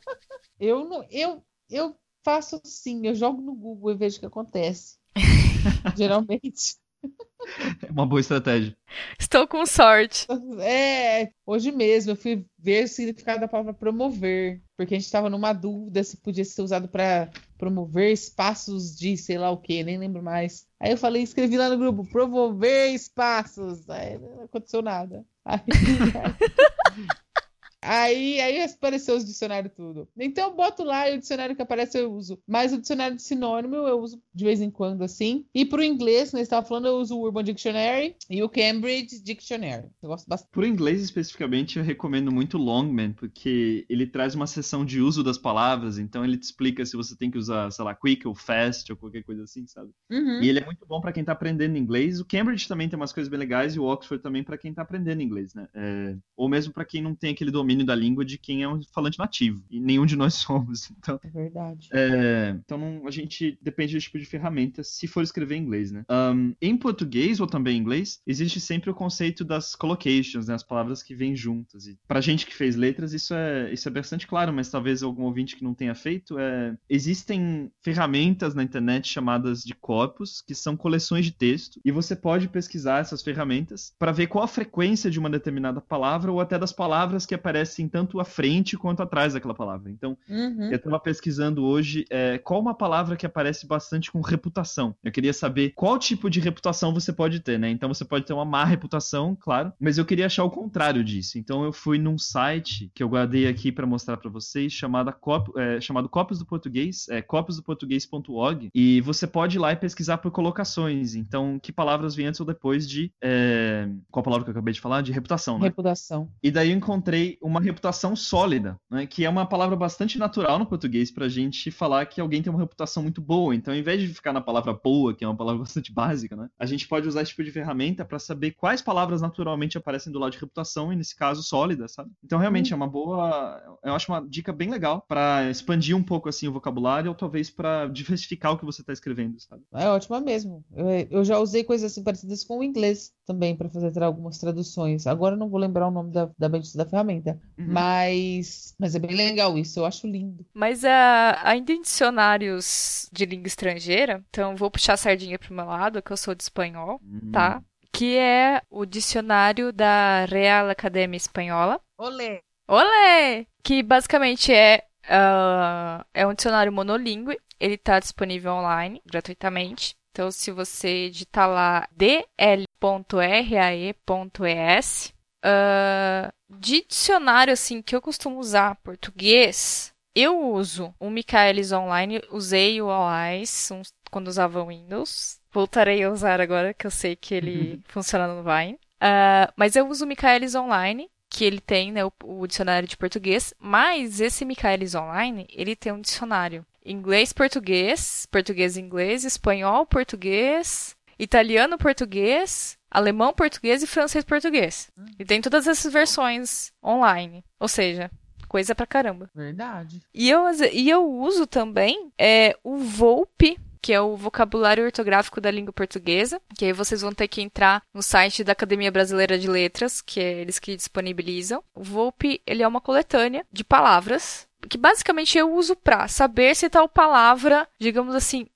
eu não, eu, eu faço sim, eu jogo no Google e vejo o que acontece. <laughs> Geralmente. É uma boa estratégia. Estou com sorte. É, hoje mesmo eu fui ver o significado da palavra promover, porque a gente estava numa dúvida se podia ser usado para promover espaços de sei lá o que, nem lembro mais. Aí eu falei, escrevi lá no grupo, promover espaços. Aí não aconteceu nada. Aí, <laughs> Aí, aí apareceu os dicionários tudo. Então eu boto lá e o dicionário que aparece eu uso. Mas o dicionário de sinônimo eu uso de vez em quando, assim. E pro inglês, né, estava falando, eu uso o Urban Dictionary e o Cambridge Dictionary. Eu gosto bastante. Pro inglês, especificamente, eu recomendo muito Longman, porque ele traz uma seção de uso das palavras, então ele te explica se você tem que usar, sei lá, quick ou fast ou qualquer coisa assim, sabe? Uhum. E ele é muito bom para quem tá aprendendo inglês. O Cambridge também tem umas coisas bem legais e o Oxford também para quem tá aprendendo inglês, né? É... Ou mesmo para quem não tem aquele domínio domínio da língua de quem é um falante nativo. E nenhum de nós <laughs> somos. Então, é verdade. É, então não, a gente depende do tipo de ferramenta se for escrever em inglês, né? Um, em português ou também em inglês, existe sempre o conceito das collocations, né? As palavras que vêm juntas. E pra gente que fez letras, isso é, isso é bastante claro, mas talvez algum ouvinte que não tenha feito, é... existem ferramentas na internet chamadas de corpus, que são coleções de texto, e você pode pesquisar essas ferramentas para ver qual a frequência de uma determinada palavra ou até das palavras que aparecem aparecem tanto à frente quanto atrás daquela palavra. Então, uhum. eu estava pesquisando hoje é, qual uma palavra que aparece bastante com reputação. Eu queria saber qual tipo de reputação você pode ter, né? Então, você pode ter uma má reputação, claro, mas eu queria achar o contrário disso. Então, eu fui num site que eu guardei aqui para mostrar para vocês, chamado, Cop, é, chamado Copios do Português, é copiosdoportuguês.org, e você pode ir lá e pesquisar por colocações. Então, que palavras vêm antes ou depois de. É, qual palavra que eu acabei de falar? De reputação, né? Reputação. E daí eu encontrei uma reputação sólida, né? que é uma palavra bastante natural no português para a gente falar que alguém tem uma reputação muito boa. Então, ao invés de ficar na palavra boa, que é uma palavra <laughs> bastante básica, né? a gente pode usar esse tipo de ferramenta para saber quais palavras naturalmente aparecem do lado de reputação, e nesse caso, sólida, sabe? Então, realmente, é uma boa. Eu acho uma dica bem legal para expandir um pouco assim o vocabulário, ou talvez para diversificar o que você está escrevendo, sabe? É ótima mesmo. Eu, eu já usei coisas assim parecidas com o inglês também para fazer algumas traduções. Agora eu não vou lembrar o nome da, da, da ferramenta. Uhum. Mas, mas é bem legal isso, eu acho lindo. Mas uh, ainda em dicionários de língua estrangeira, então vou puxar a sardinha pro meu lado, que eu sou de espanhol, uhum. tá? Que é o dicionário da Real Academia Espanhola. Olê! Olê! Que basicamente é, uh, é um dicionário monolíngue. Ele está disponível online, gratuitamente. Então, se você digitar lá dl.rae.es, Uh, de dicionário, assim, que eu costumo usar português, eu uso o Michaelis Online, usei o OIS quando usava Windows. Voltarei a usar agora, que eu sei que ele uhum. funciona no Vine. Uh, mas eu uso o Michaelis Online, que ele tem né, o, o, dicionário de português, mas esse Michaelis Online, ele tem um dicionário inglês-português, português-inglês, espanhol-português, italiano-português, alemão, português e francês, português. Hum. E tem todas essas versões online. Ou seja, coisa pra caramba. Verdade. E eu, e eu uso também é, o VOLP, que é o vocabulário ortográfico da língua portuguesa, que aí vocês vão ter que entrar no site da Academia Brasileira de Letras, que é eles que disponibilizam. O VOLP, ele é uma coletânea de palavras que basicamente eu uso pra saber se tal palavra, digamos assim,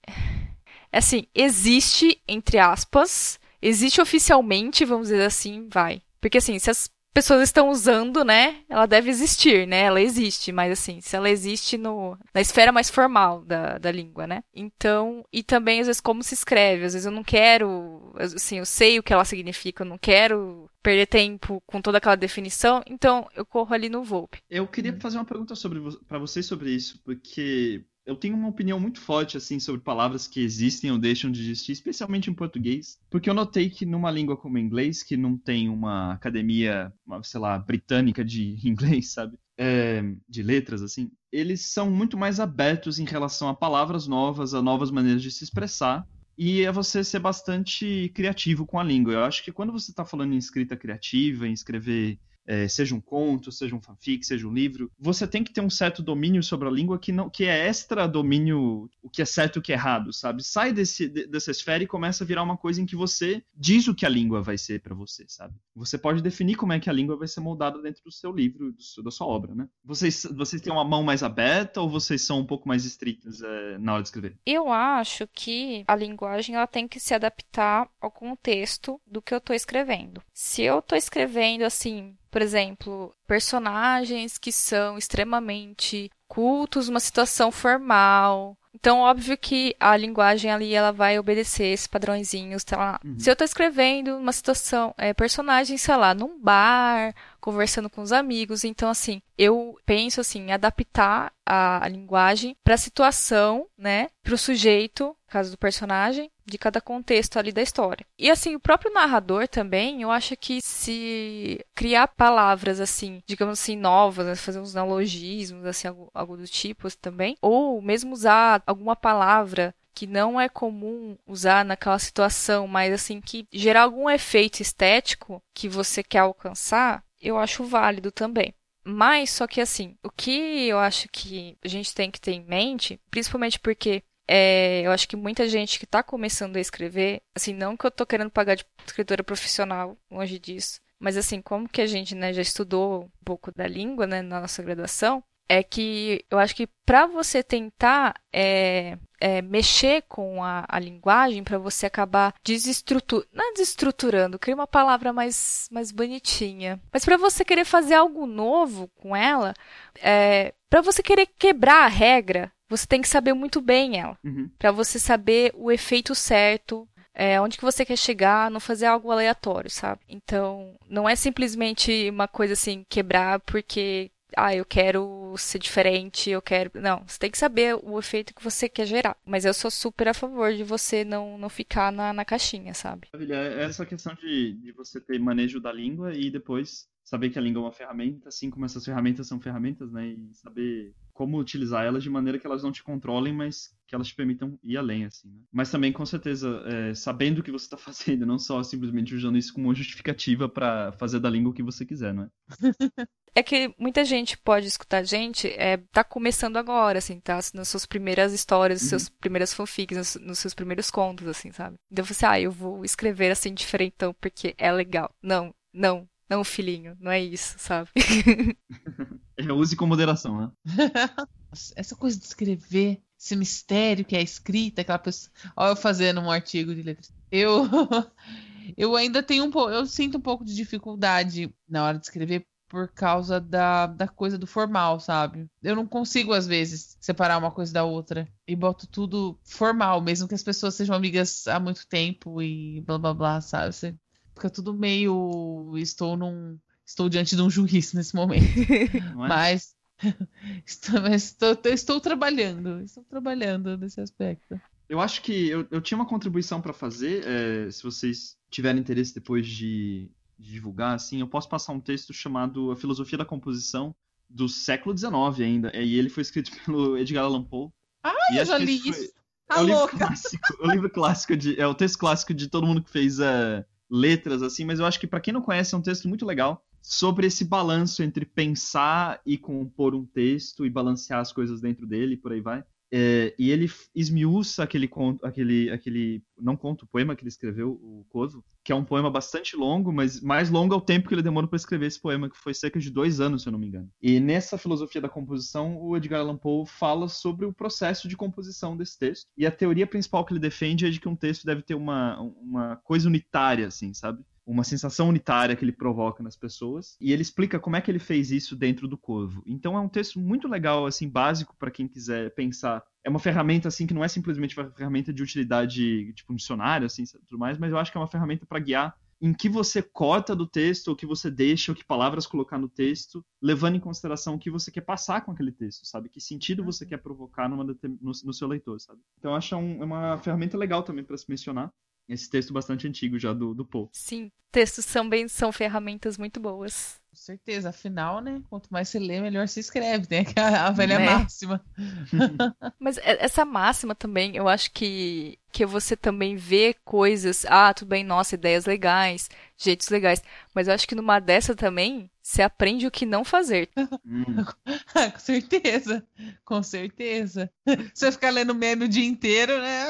É assim, existe, entre aspas, existe oficialmente, vamos dizer assim, vai. Porque assim, se as pessoas estão usando, né? Ela deve existir, né? Ela existe, mas assim, se ela existe no, na esfera mais formal da, da língua, né? Então, e também às vezes como se escreve, às vezes eu não quero, assim, eu sei o que ela significa, eu não quero perder tempo com toda aquela definição, então eu corro ali no Volpe. Eu queria fazer uma pergunta sobre para vocês sobre isso, porque eu tenho uma opinião muito forte assim sobre palavras que existem ou deixam de existir, especialmente em português, porque eu notei que numa língua como inglês, que não tem uma academia, uma, sei lá, britânica de <laughs> inglês, sabe? É, de letras, assim, eles são muito mais abertos em relação a palavras novas, a novas maneiras de se expressar, e é você ser bastante criativo com a língua. Eu acho que quando você está falando em escrita criativa, em escrever é, seja um conto, seja um fanfic, seja um livro, você tem que ter um certo domínio sobre a língua que não que é extra domínio o que é certo e o que é errado, sabe? Sai desse, dessa esfera e começa a virar uma coisa em que você diz o que a língua vai ser para você, sabe? Você pode definir como é que a língua vai ser moldada dentro do seu livro, do, da sua obra, né? Vocês, vocês têm uma mão mais aberta ou vocês são um pouco mais estritas é, na hora de escrever? Eu acho que a linguagem ela tem que se adaptar ao contexto do que eu estou escrevendo. Se eu estou escrevendo assim por exemplo, personagens que são extremamente cultos, uma situação formal. Então, óbvio que a linguagem ali ela vai obedecer esses padrõezinhos. Tá uhum. Se eu estou escrevendo uma situação, é, personagem, sei lá, num bar, conversando com os amigos, então assim, eu penso assim, em adaptar a, a linguagem para a situação, né, para o sujeito, no caso do personagem, de cada contexto ali da história. E assim, o próprio narrador também, eu acho que se criar palavras assim, digamos assim, novas, né, fazer uns neologismos, assim, algo, algo do tipo também, ou mesmo usar alguma palavra que não é comum usar naquela situação, mas assim que gerar algum efeito estético que você quer alcançar, eu acho válido também. Mas só que assim, o que eu acho que a gente tem que ter em mente, principalmente porque é, eu acho que muita gente que está começando a escrever, assim, não que eu tô querendo pagar de escritora profissional, longe disso, mas assim, como que a gente, né, já estudou um pouco da língua, né, na nossa graduação, é que eu acho que para você tentar é, é, mexer com a, a linguagem, para você acabar desestruturando, não é desestruturando, cria uma palavra mais, mais bonitinha, mas para você querer fazer algo novo com ela, é, para você querer quebrar a regra, você tem que saber muito bem ela. Uhum. para você saber o efeito certo, é, onde que você quer chegar, não fazer algo aleatório, sabe? Então, não é simplesmente uma coisa assim, quebrar porque, ah, eu quero ser diferente, eu quero. Não, você tem que saber o efeito que você quer gerar. Mas eu sou super a favor de você não, não ficar na, na caixinha, sabe? Maravilha, é essa questão de, de você ter manejo da língua e depois saber que a língua é uma ferramenta, assim como essas ferramentas são ferramentas, né? E saber como utilizar elas de maneira que elas não te controlem, mas que elas te permitam ir além, assim, né? Mas também, com certeza, é, sabendo o que você está <laughs> fazendo, não só simplesmente usando isso como uma justificativa para fazer da língua o que você quiser, não é? <laughs> é que muita gente pode escutar a gente, é, tá começando agora, assim, tá? Nas suas primeiras histórias, nas uhum. suas primeiras fanfics, nos, nos, seus primeiros contos, assim, sabe? Então você, ah, eu vou escrever assim diferentão porque é legal. Não, não, não, filhinho, não é isso, sabe? <laughs> É, use com moderação, né? <laughs> Essa coisa de escrever, esse mistério que é escrita, aquela pessoa. Olha eu fazendo um artigo de letras. Eu, <laughs> eu ainda tenho um pouco. Eu sinto um pouco de dificuldade na hora de escrever por causa da, da coisa do formal, sabe? Eu não consigo, às vezes, separar uma coisa da outra. E boto tudo formal, mesmo que as pessoas sejam amigas há muito tempo e blá blá blá, sabe? Você Fica tudo meio. Estou num. Estou diante de um juiz nesse momento. <laughs> É? Mas. <laughs> estou, estou, estou trabalhando. Estou trabalhando nesse aspecto. Eu acho que eu, eu tinha uma contribuição para fazer. É, se vocês tiverem interesse depois de, de, divulgar, assim, eu posso passar um texto chamado A Filosofia da Composição, do século XIX ainda. E ele foi escrito <laughs> pelo Edgar Allan Poe. Ah, eu já li isso. Tá é o livro clássico, o livro clássico de, é o texto clássico de todo mundo que fez uh, letras, assim, mas eu acho que para quem não conhece é um texto muito legal sobre esse balanço entre pensar e compor um texto e balancear as coisas dentro dele por aí vai. É, e ele esmiuça aquele conto, aquele, aquele, não conto, poema que ele escreveu, o Coso, que é um poema bastante longo, mas mais longo é o tempo que ele demorou para escrever esse poema, que foi cerca de dois anos, se eu não me engano. E nessa filosofia da composição, o Edgar Allan Poe fala sobre o processo de composição desse texto. E a teoria principal que ele defende é de que um texto deve ter uma, uma coisa unitária, assim, sabe? Uma sensação unitária que ele provoca nas pessoas, e ele explica como é que ele fez isso dentro do Corvo. Então é um texto muito legal, assim, básico para quem quiser pensar. É uma ferramenta assim que não é simplesmente uma ferramenta de utilidade, tipo um dicionário assim, tudo mais, mas eu acho que é uma ferramenta para guiar em que você corta do texto, o que você deixa, o que palavras colocar no texto, levando em consideração o que você quer passar com aquele texto, sabe? Que sentido você quer provocar numa, no, no seu leitor, sabe? Então eu acho um, é uma ferramenta legal também para se mencionar esse texto bastante antigo já do, do Poe. Sim, textos também são ferramentas muito boas. Com certeza, afinal, né? Quanto mais você lê, melhor se escreve, né? Que é a velha é. máxima. <laughs> Mas essa máxima também, eu acho que, que você também vê coisas, ah, tudo bem, nossa, ideias legais, jeitos legais. Mas eu acho que numa dessa também, você aprende o que não fazer. <laughs> Hum. com certeza, com certeza. <laughs> Você ficar lendo meme o dia inteiro, né?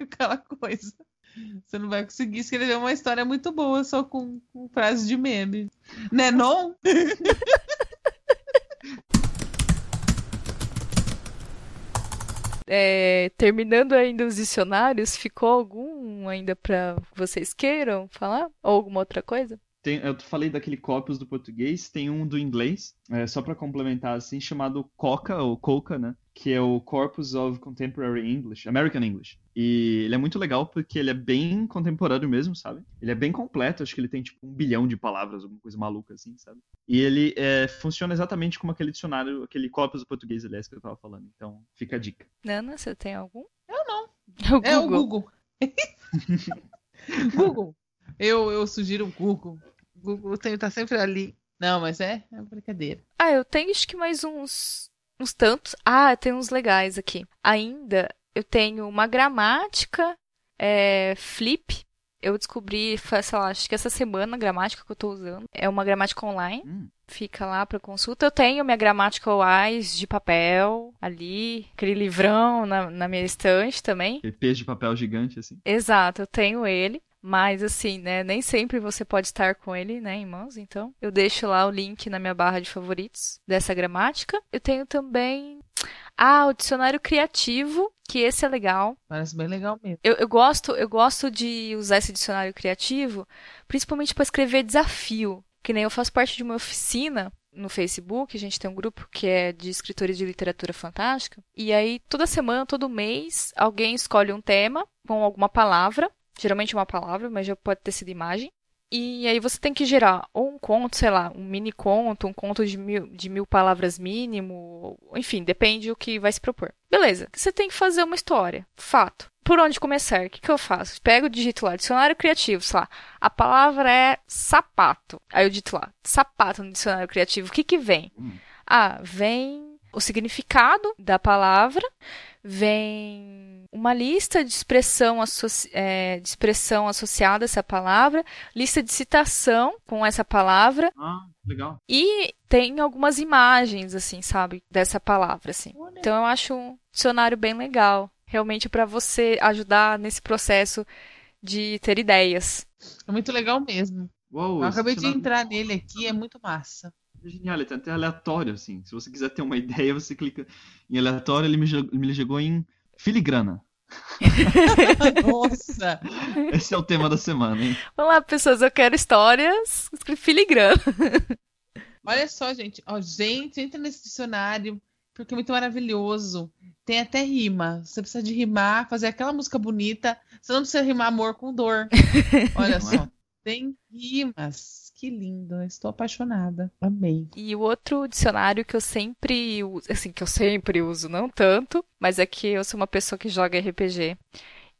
Aquela coisa. Você não vai conseguir escrever uma história muito boa só com, com frase de meme. Né não? <laughs> É, terminando ainda os dicionários, ficou algum ainda para vocês queiram falar? Ou alguma outra coisa? Tem, eu falei daquele Copios do português, tem um do inglês, é, só para complementar assim, chamado COCA, ou COCA, né? Que é o Corpus of Contemporary English, American English. E ele é muito legal porque ele é bem contemporâneo mesmo, sabe? Ele é bem completo, acho que ele tem tipo um bilhão de palavras, alguma coisa maluca assim, sabe? E ele é, funciona exatamente como aquele dicionário, aquele Corpus do português, aliás, que eu tava falando. Então, fica a dica. Nana, você tem algum? Eu não. É o Google. É o Google. <laughs> Google. Eu, eu sugiro o Google. Google tem, tá sempre ali. Não, mas é, é brincadeira. Ah, eu tenho acho que mais uns, uns tantos. Ah, tem uns legais aqui. Ainda eu tenho uma gramática é, flip. Eu descobri, sei lá, acho que essa semana a gramática que eu tô usando é uma gramática online. Hum. Fica lá para consulta. Eu tenho minha gramática Wise de papel ali, aquele livrão na, na minha estante também. Aquele peixe de papel gigante, assim. Exato, eu tenho ele. Mas assim, né, nem sempre você pode estar com ele, né, em mãos, então eu deixo lá o link na minha barra de favoritos dessa gramática. Eu tenho também ah, o dicionário criativo, que esse é legal. Parece bem legal mesmo. Eu, eu gosto, eu gosto de usar esse dicionário criativo, principalmente para escrever desafio. Que nem eu faço parte de uma oficina no Facebook, a gente tem um grupo que é de escritores de literatura fantástica. E aí, toda semana, todo mês, alguém escolhe um tema com alguma palavra geralmente uma palavra, mas já pode ter sido imagem. E aí você tem que gerar ou um conto, sei lá, um mini conto, um conto de mil, de mil palavras mínimo, enfim, depende do que vai se propor. Beleza, você tem que fazer uma história, fato. Por onde começar? O que, que eu faço? Pego o digito lá, dicionário criativo, sei lá, a palavra é sapato. Aí eu digito lá, sapato no dicionário criativo, o que que vem? Hum. Ah, vem o significado da palavra, vem uma lista de expressão, associ... é, de expressão associada a essa palavra, lista de citação com essa palavra. Ah, legal. E tem algumas imagens, assim, sabe, dessa palavra, assim. Então eu acho um dicionário bem legal, realmente para você ajudar nesse processo de ter ideias. É muito legal mesmo. Uou, eu acabei de entrar nele aqui, é muito massa. É genial, ele é até aleatório, assim. Se você quiser ter uma ideia, você clica em aleatório, ele me, jogou, me jogou em filigrana. <laughs> Nossa! Esse é o tema da semana, hein? Olá, pessoas, eu quero histórias filigrana. Olha só, gente. Ó, gente, entra nesse dicionário, porque é muito maravilhoso. Tem até rima. Você precisa de rimar, fazer aquela música bonita. Você não precisa rimar amor com dor. <laughs> Olha não só. É? Tem rimas que lindo, estou apaixonada. Amei. E o outro dicionário que eu sempre uso, assim, que eu sempre uso, não tanto, mas é que eu sou uma pessoa que joga RPG.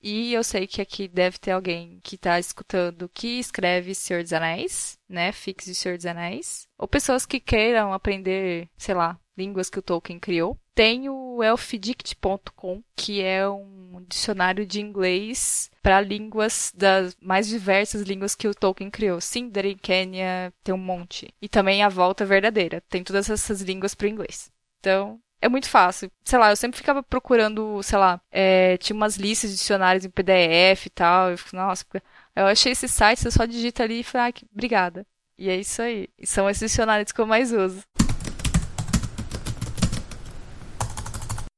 E eu sei que aqui deve ter alguém que está escutando que escreve Senhor dos Anéis, né? Fix de Senhor dos Anéis. Ou pessoas que queiram aprender, sei lá, línguas que o Tolkien criou. Tem o elfidict.com, que é um dicionário de inglês para línguas das mais diversas línguas que o Tolkien criou. Sindarin, Quenya, tem um monte. E também a volta verdadeira. Tem todas essas línguas para inglês. Então, é muito fácil. Sei lá, eu sempre ficava procurando, sei lá, é, tinha umas listas de dicionários em PDF e tal. Eu fico, nossa, eu achei esse site, você só digita ali e fala, ah, que, obrigada. E é isso aí. São esses dicionários que eu mais uso.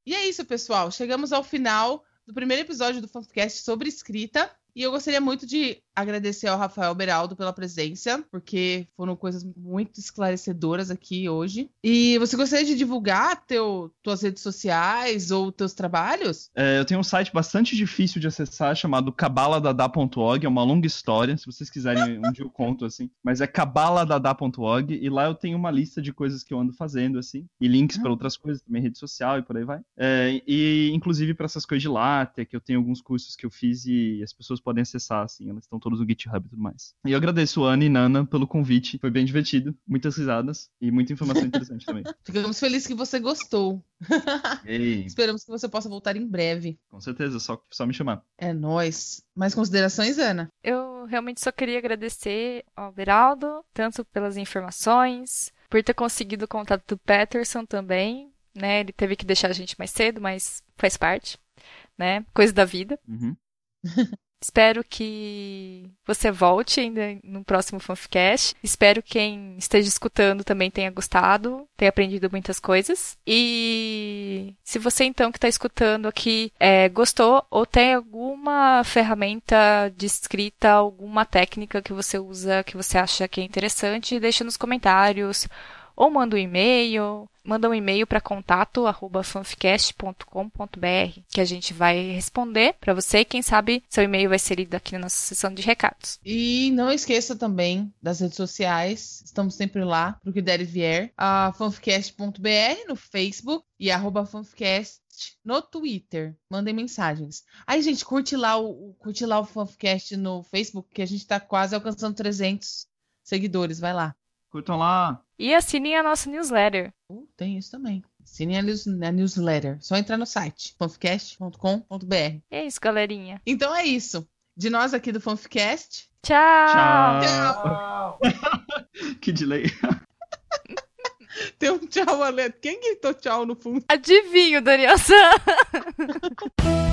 E é isso, pessoal. Chegamos ao final do primeiro episódio do Fanficast sobre escrita. E eu gostaria muito de agradecer ao Rafael Beraldo pela presença, porque foram coisas muito esclarecedoras aqui hoje. E você gostaria de divulgar teu, tuas redes sociais ou teus trabalhos? É, eu tenho um site bastante difícil de acessar chamado cabaladada.org, é uma longa história, se vocês quiserem um dia eu conto assim, mas é cabaladada.org e lá eu tenho uma lista de coisas que eu ando fazendo assim, e links para outras coisas, também rede social e por aí vai. É, e inclusive para essas coisas de látex, que eu tenho alguns cursos que eu fiz e as pessoas podem acessar assim, elas estão todos no GitHub e tudo mais. E eu agradeço Ana e Nana pelo convite. Foi bem divertido, muitas risadas e muita informação interessante também. <laughs> Ficamos felizes que você gostou. <laughs> Esperamos que você possa voltar em breve. Com certeza, só, só me chamar. É nós. Mais considerações, Ana? Eu realmente só queria agradecer ao Beraldo, tanto pelas informações, por ter conseguido o contato do Peterson também, né? Ele teve que deixar a gente mais cedo, mas faz parte, né? Coisa da vida. Uhum. <laughs> Espero que você volte ainda no próximo Fanficast. Espero que quem esteja escutando também tenha gostado, tenha aprendido muitas coisas. E se você então que está escutando aqui é, gostou ou tem alguma ferramenta de escrita, alguma técnica que você usa que você acha que é interessante, deixa nos comentários ou manda um e-mail, manda um e-mail para contato@fanficast.com.br, que a gente vai responder para você e quem sabe seu e-mail vai ser lido aqui na nossa sessão de recados. E não esqueça também das redes sociais, estamos sempre lá pro que der e vier, a fanficast.br no Facebook e arroba fanficast no Twitter. Mandem mensagens. Aí, gente, curte lá o curte lá o Fanficast no Facebook, que a gente tá quase alcançando 300 seguidores, vai lá. Curtam lá. E assinem a nossa newsletter. Uh, tem isso também. Assinem a, news, a newsletter. Só entrar no site, fanficast.com.br. É isso, galerinha. Então é isso. De nós aqui do Fanficast. Tchau! Tchau! <laughs> que delay. <laughs> Tem um tchau, Ale. Quem gritou tchau no fundo? Adivinho, Daniel San. <laughs>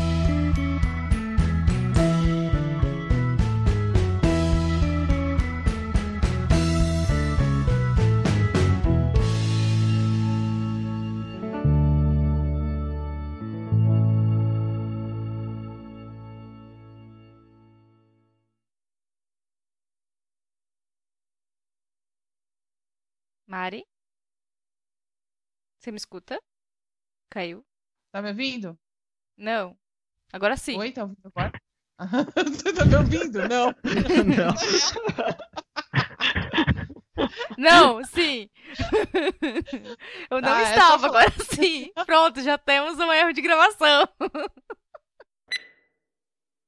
Mari? Você me escuta? Caiu? Tá me ouvindo? Não. Agora sim. Oi, tá ouvindo agora? Você <laughs> tá me ouvindo? Não. Não. <laughs> Não, sim. Eu não Ah, é estava, falar. agora sim. Pronto, já temos um erro de gravação.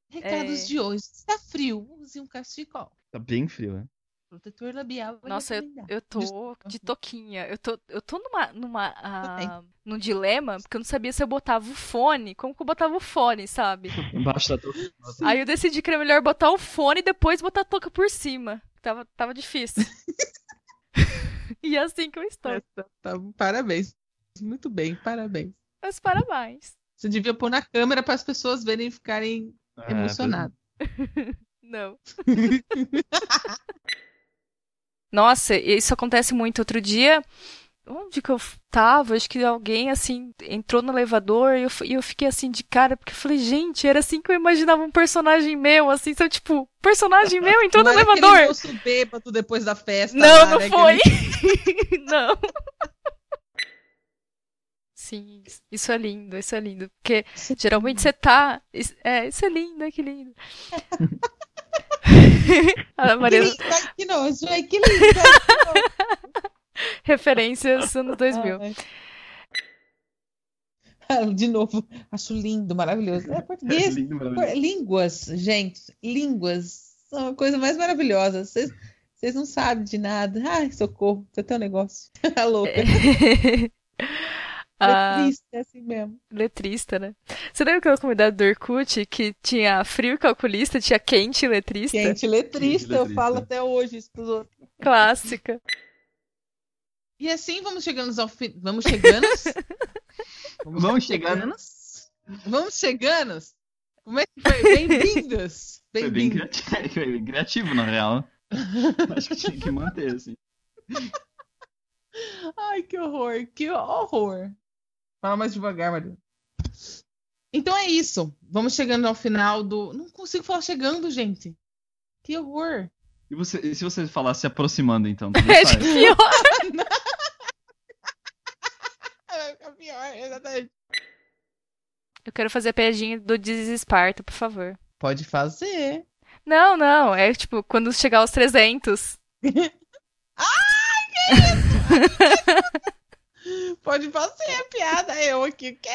Recados É. de hoje. Está frio, use um cachecol. Tá bem frio, né? Protetor labial. Nossa, eu, eu tô de toquinha. Eu tô, eu tô numa, numa, ah, num dilema, porque eu não sabia se eu botava o fone. Como que eu botava o fone, sabe? Embaixo da tua. Aí eu decidi que era melhor botar o fone e depois botar a touca por cima. Tava, tava difícil. <laughs> e é assim que eu estou. É, tá- tá- parabéns. Muito bem, parabéns. Mas parabéns. Você devia pôr na câmera para as pessoas verem e ficarem É, emocionadas. <laughs> Não. <laughs> Nossa, isso acontece muito. Outro dia, onde que eu tava? Acho que alguém, assim, entrou no elevador e eu, e eu fiquei assim de cara, porque eu falei, gente, era assim que eu imaginava um personagem meu, assim, tipo, personagem meu entrou <laughs> no Não era elevador. Aquele moço bêbado depois da festa. Não, lá, não né, foi. aquele- <laughs> não. Sim, isso é lindo, isso é lindo. Porque geralmente você tá. É, isso é lindo, ai, que lindo. <laughs> <laughs> A Que Maria, lindo, ai, que nojo, ai, que lindo. ai, referências anos 2000. Ai. Ah, De novo, acho lindo, maravilhoso. É português. <laughs> lindo, maravilhoso. Línguas, gente, línguas são a coisa mais maravilhosa. Vocês vocês não sabem de nada. Ai, socorro, você tem um negócio. A <laughs> louca. Ah, Letrista, é assim mesmo. letrista, né? Você lembra aquela comunidade do Orkut que tinha frio e calculista, tinha quente e letrista? Gente, letrista, eu letrista. falo até hoje isso pros outros. Clássica. E assim vamos chegando ao fim. Vamos chegando. <laughs> Vamos chegando. Vamos chegando. Como é que foi? Bem-vindos! <laughs> Foi bem Bem-vindos. criativo, foi bem criativo, na real. Acho que tinha que manter, assim. <laughs> Ai, que horror, que horror. Fala mais devagar, Maria. Então é isso. Vamos chegando ao final do. Não consigo falar chegando, gente. Que horror. E, você, e se você falar se aproximando, então? <laughs> Tudo É faz? pior. <laughs> Vai ficar pior, exatamente. Eu quero fazer a piadinha do desesparto, por favor. Pode fazer. Não, não. É tipo, quando chegar aos 300. <laughs> Pode fazer a piada. Eu aqui. Quê?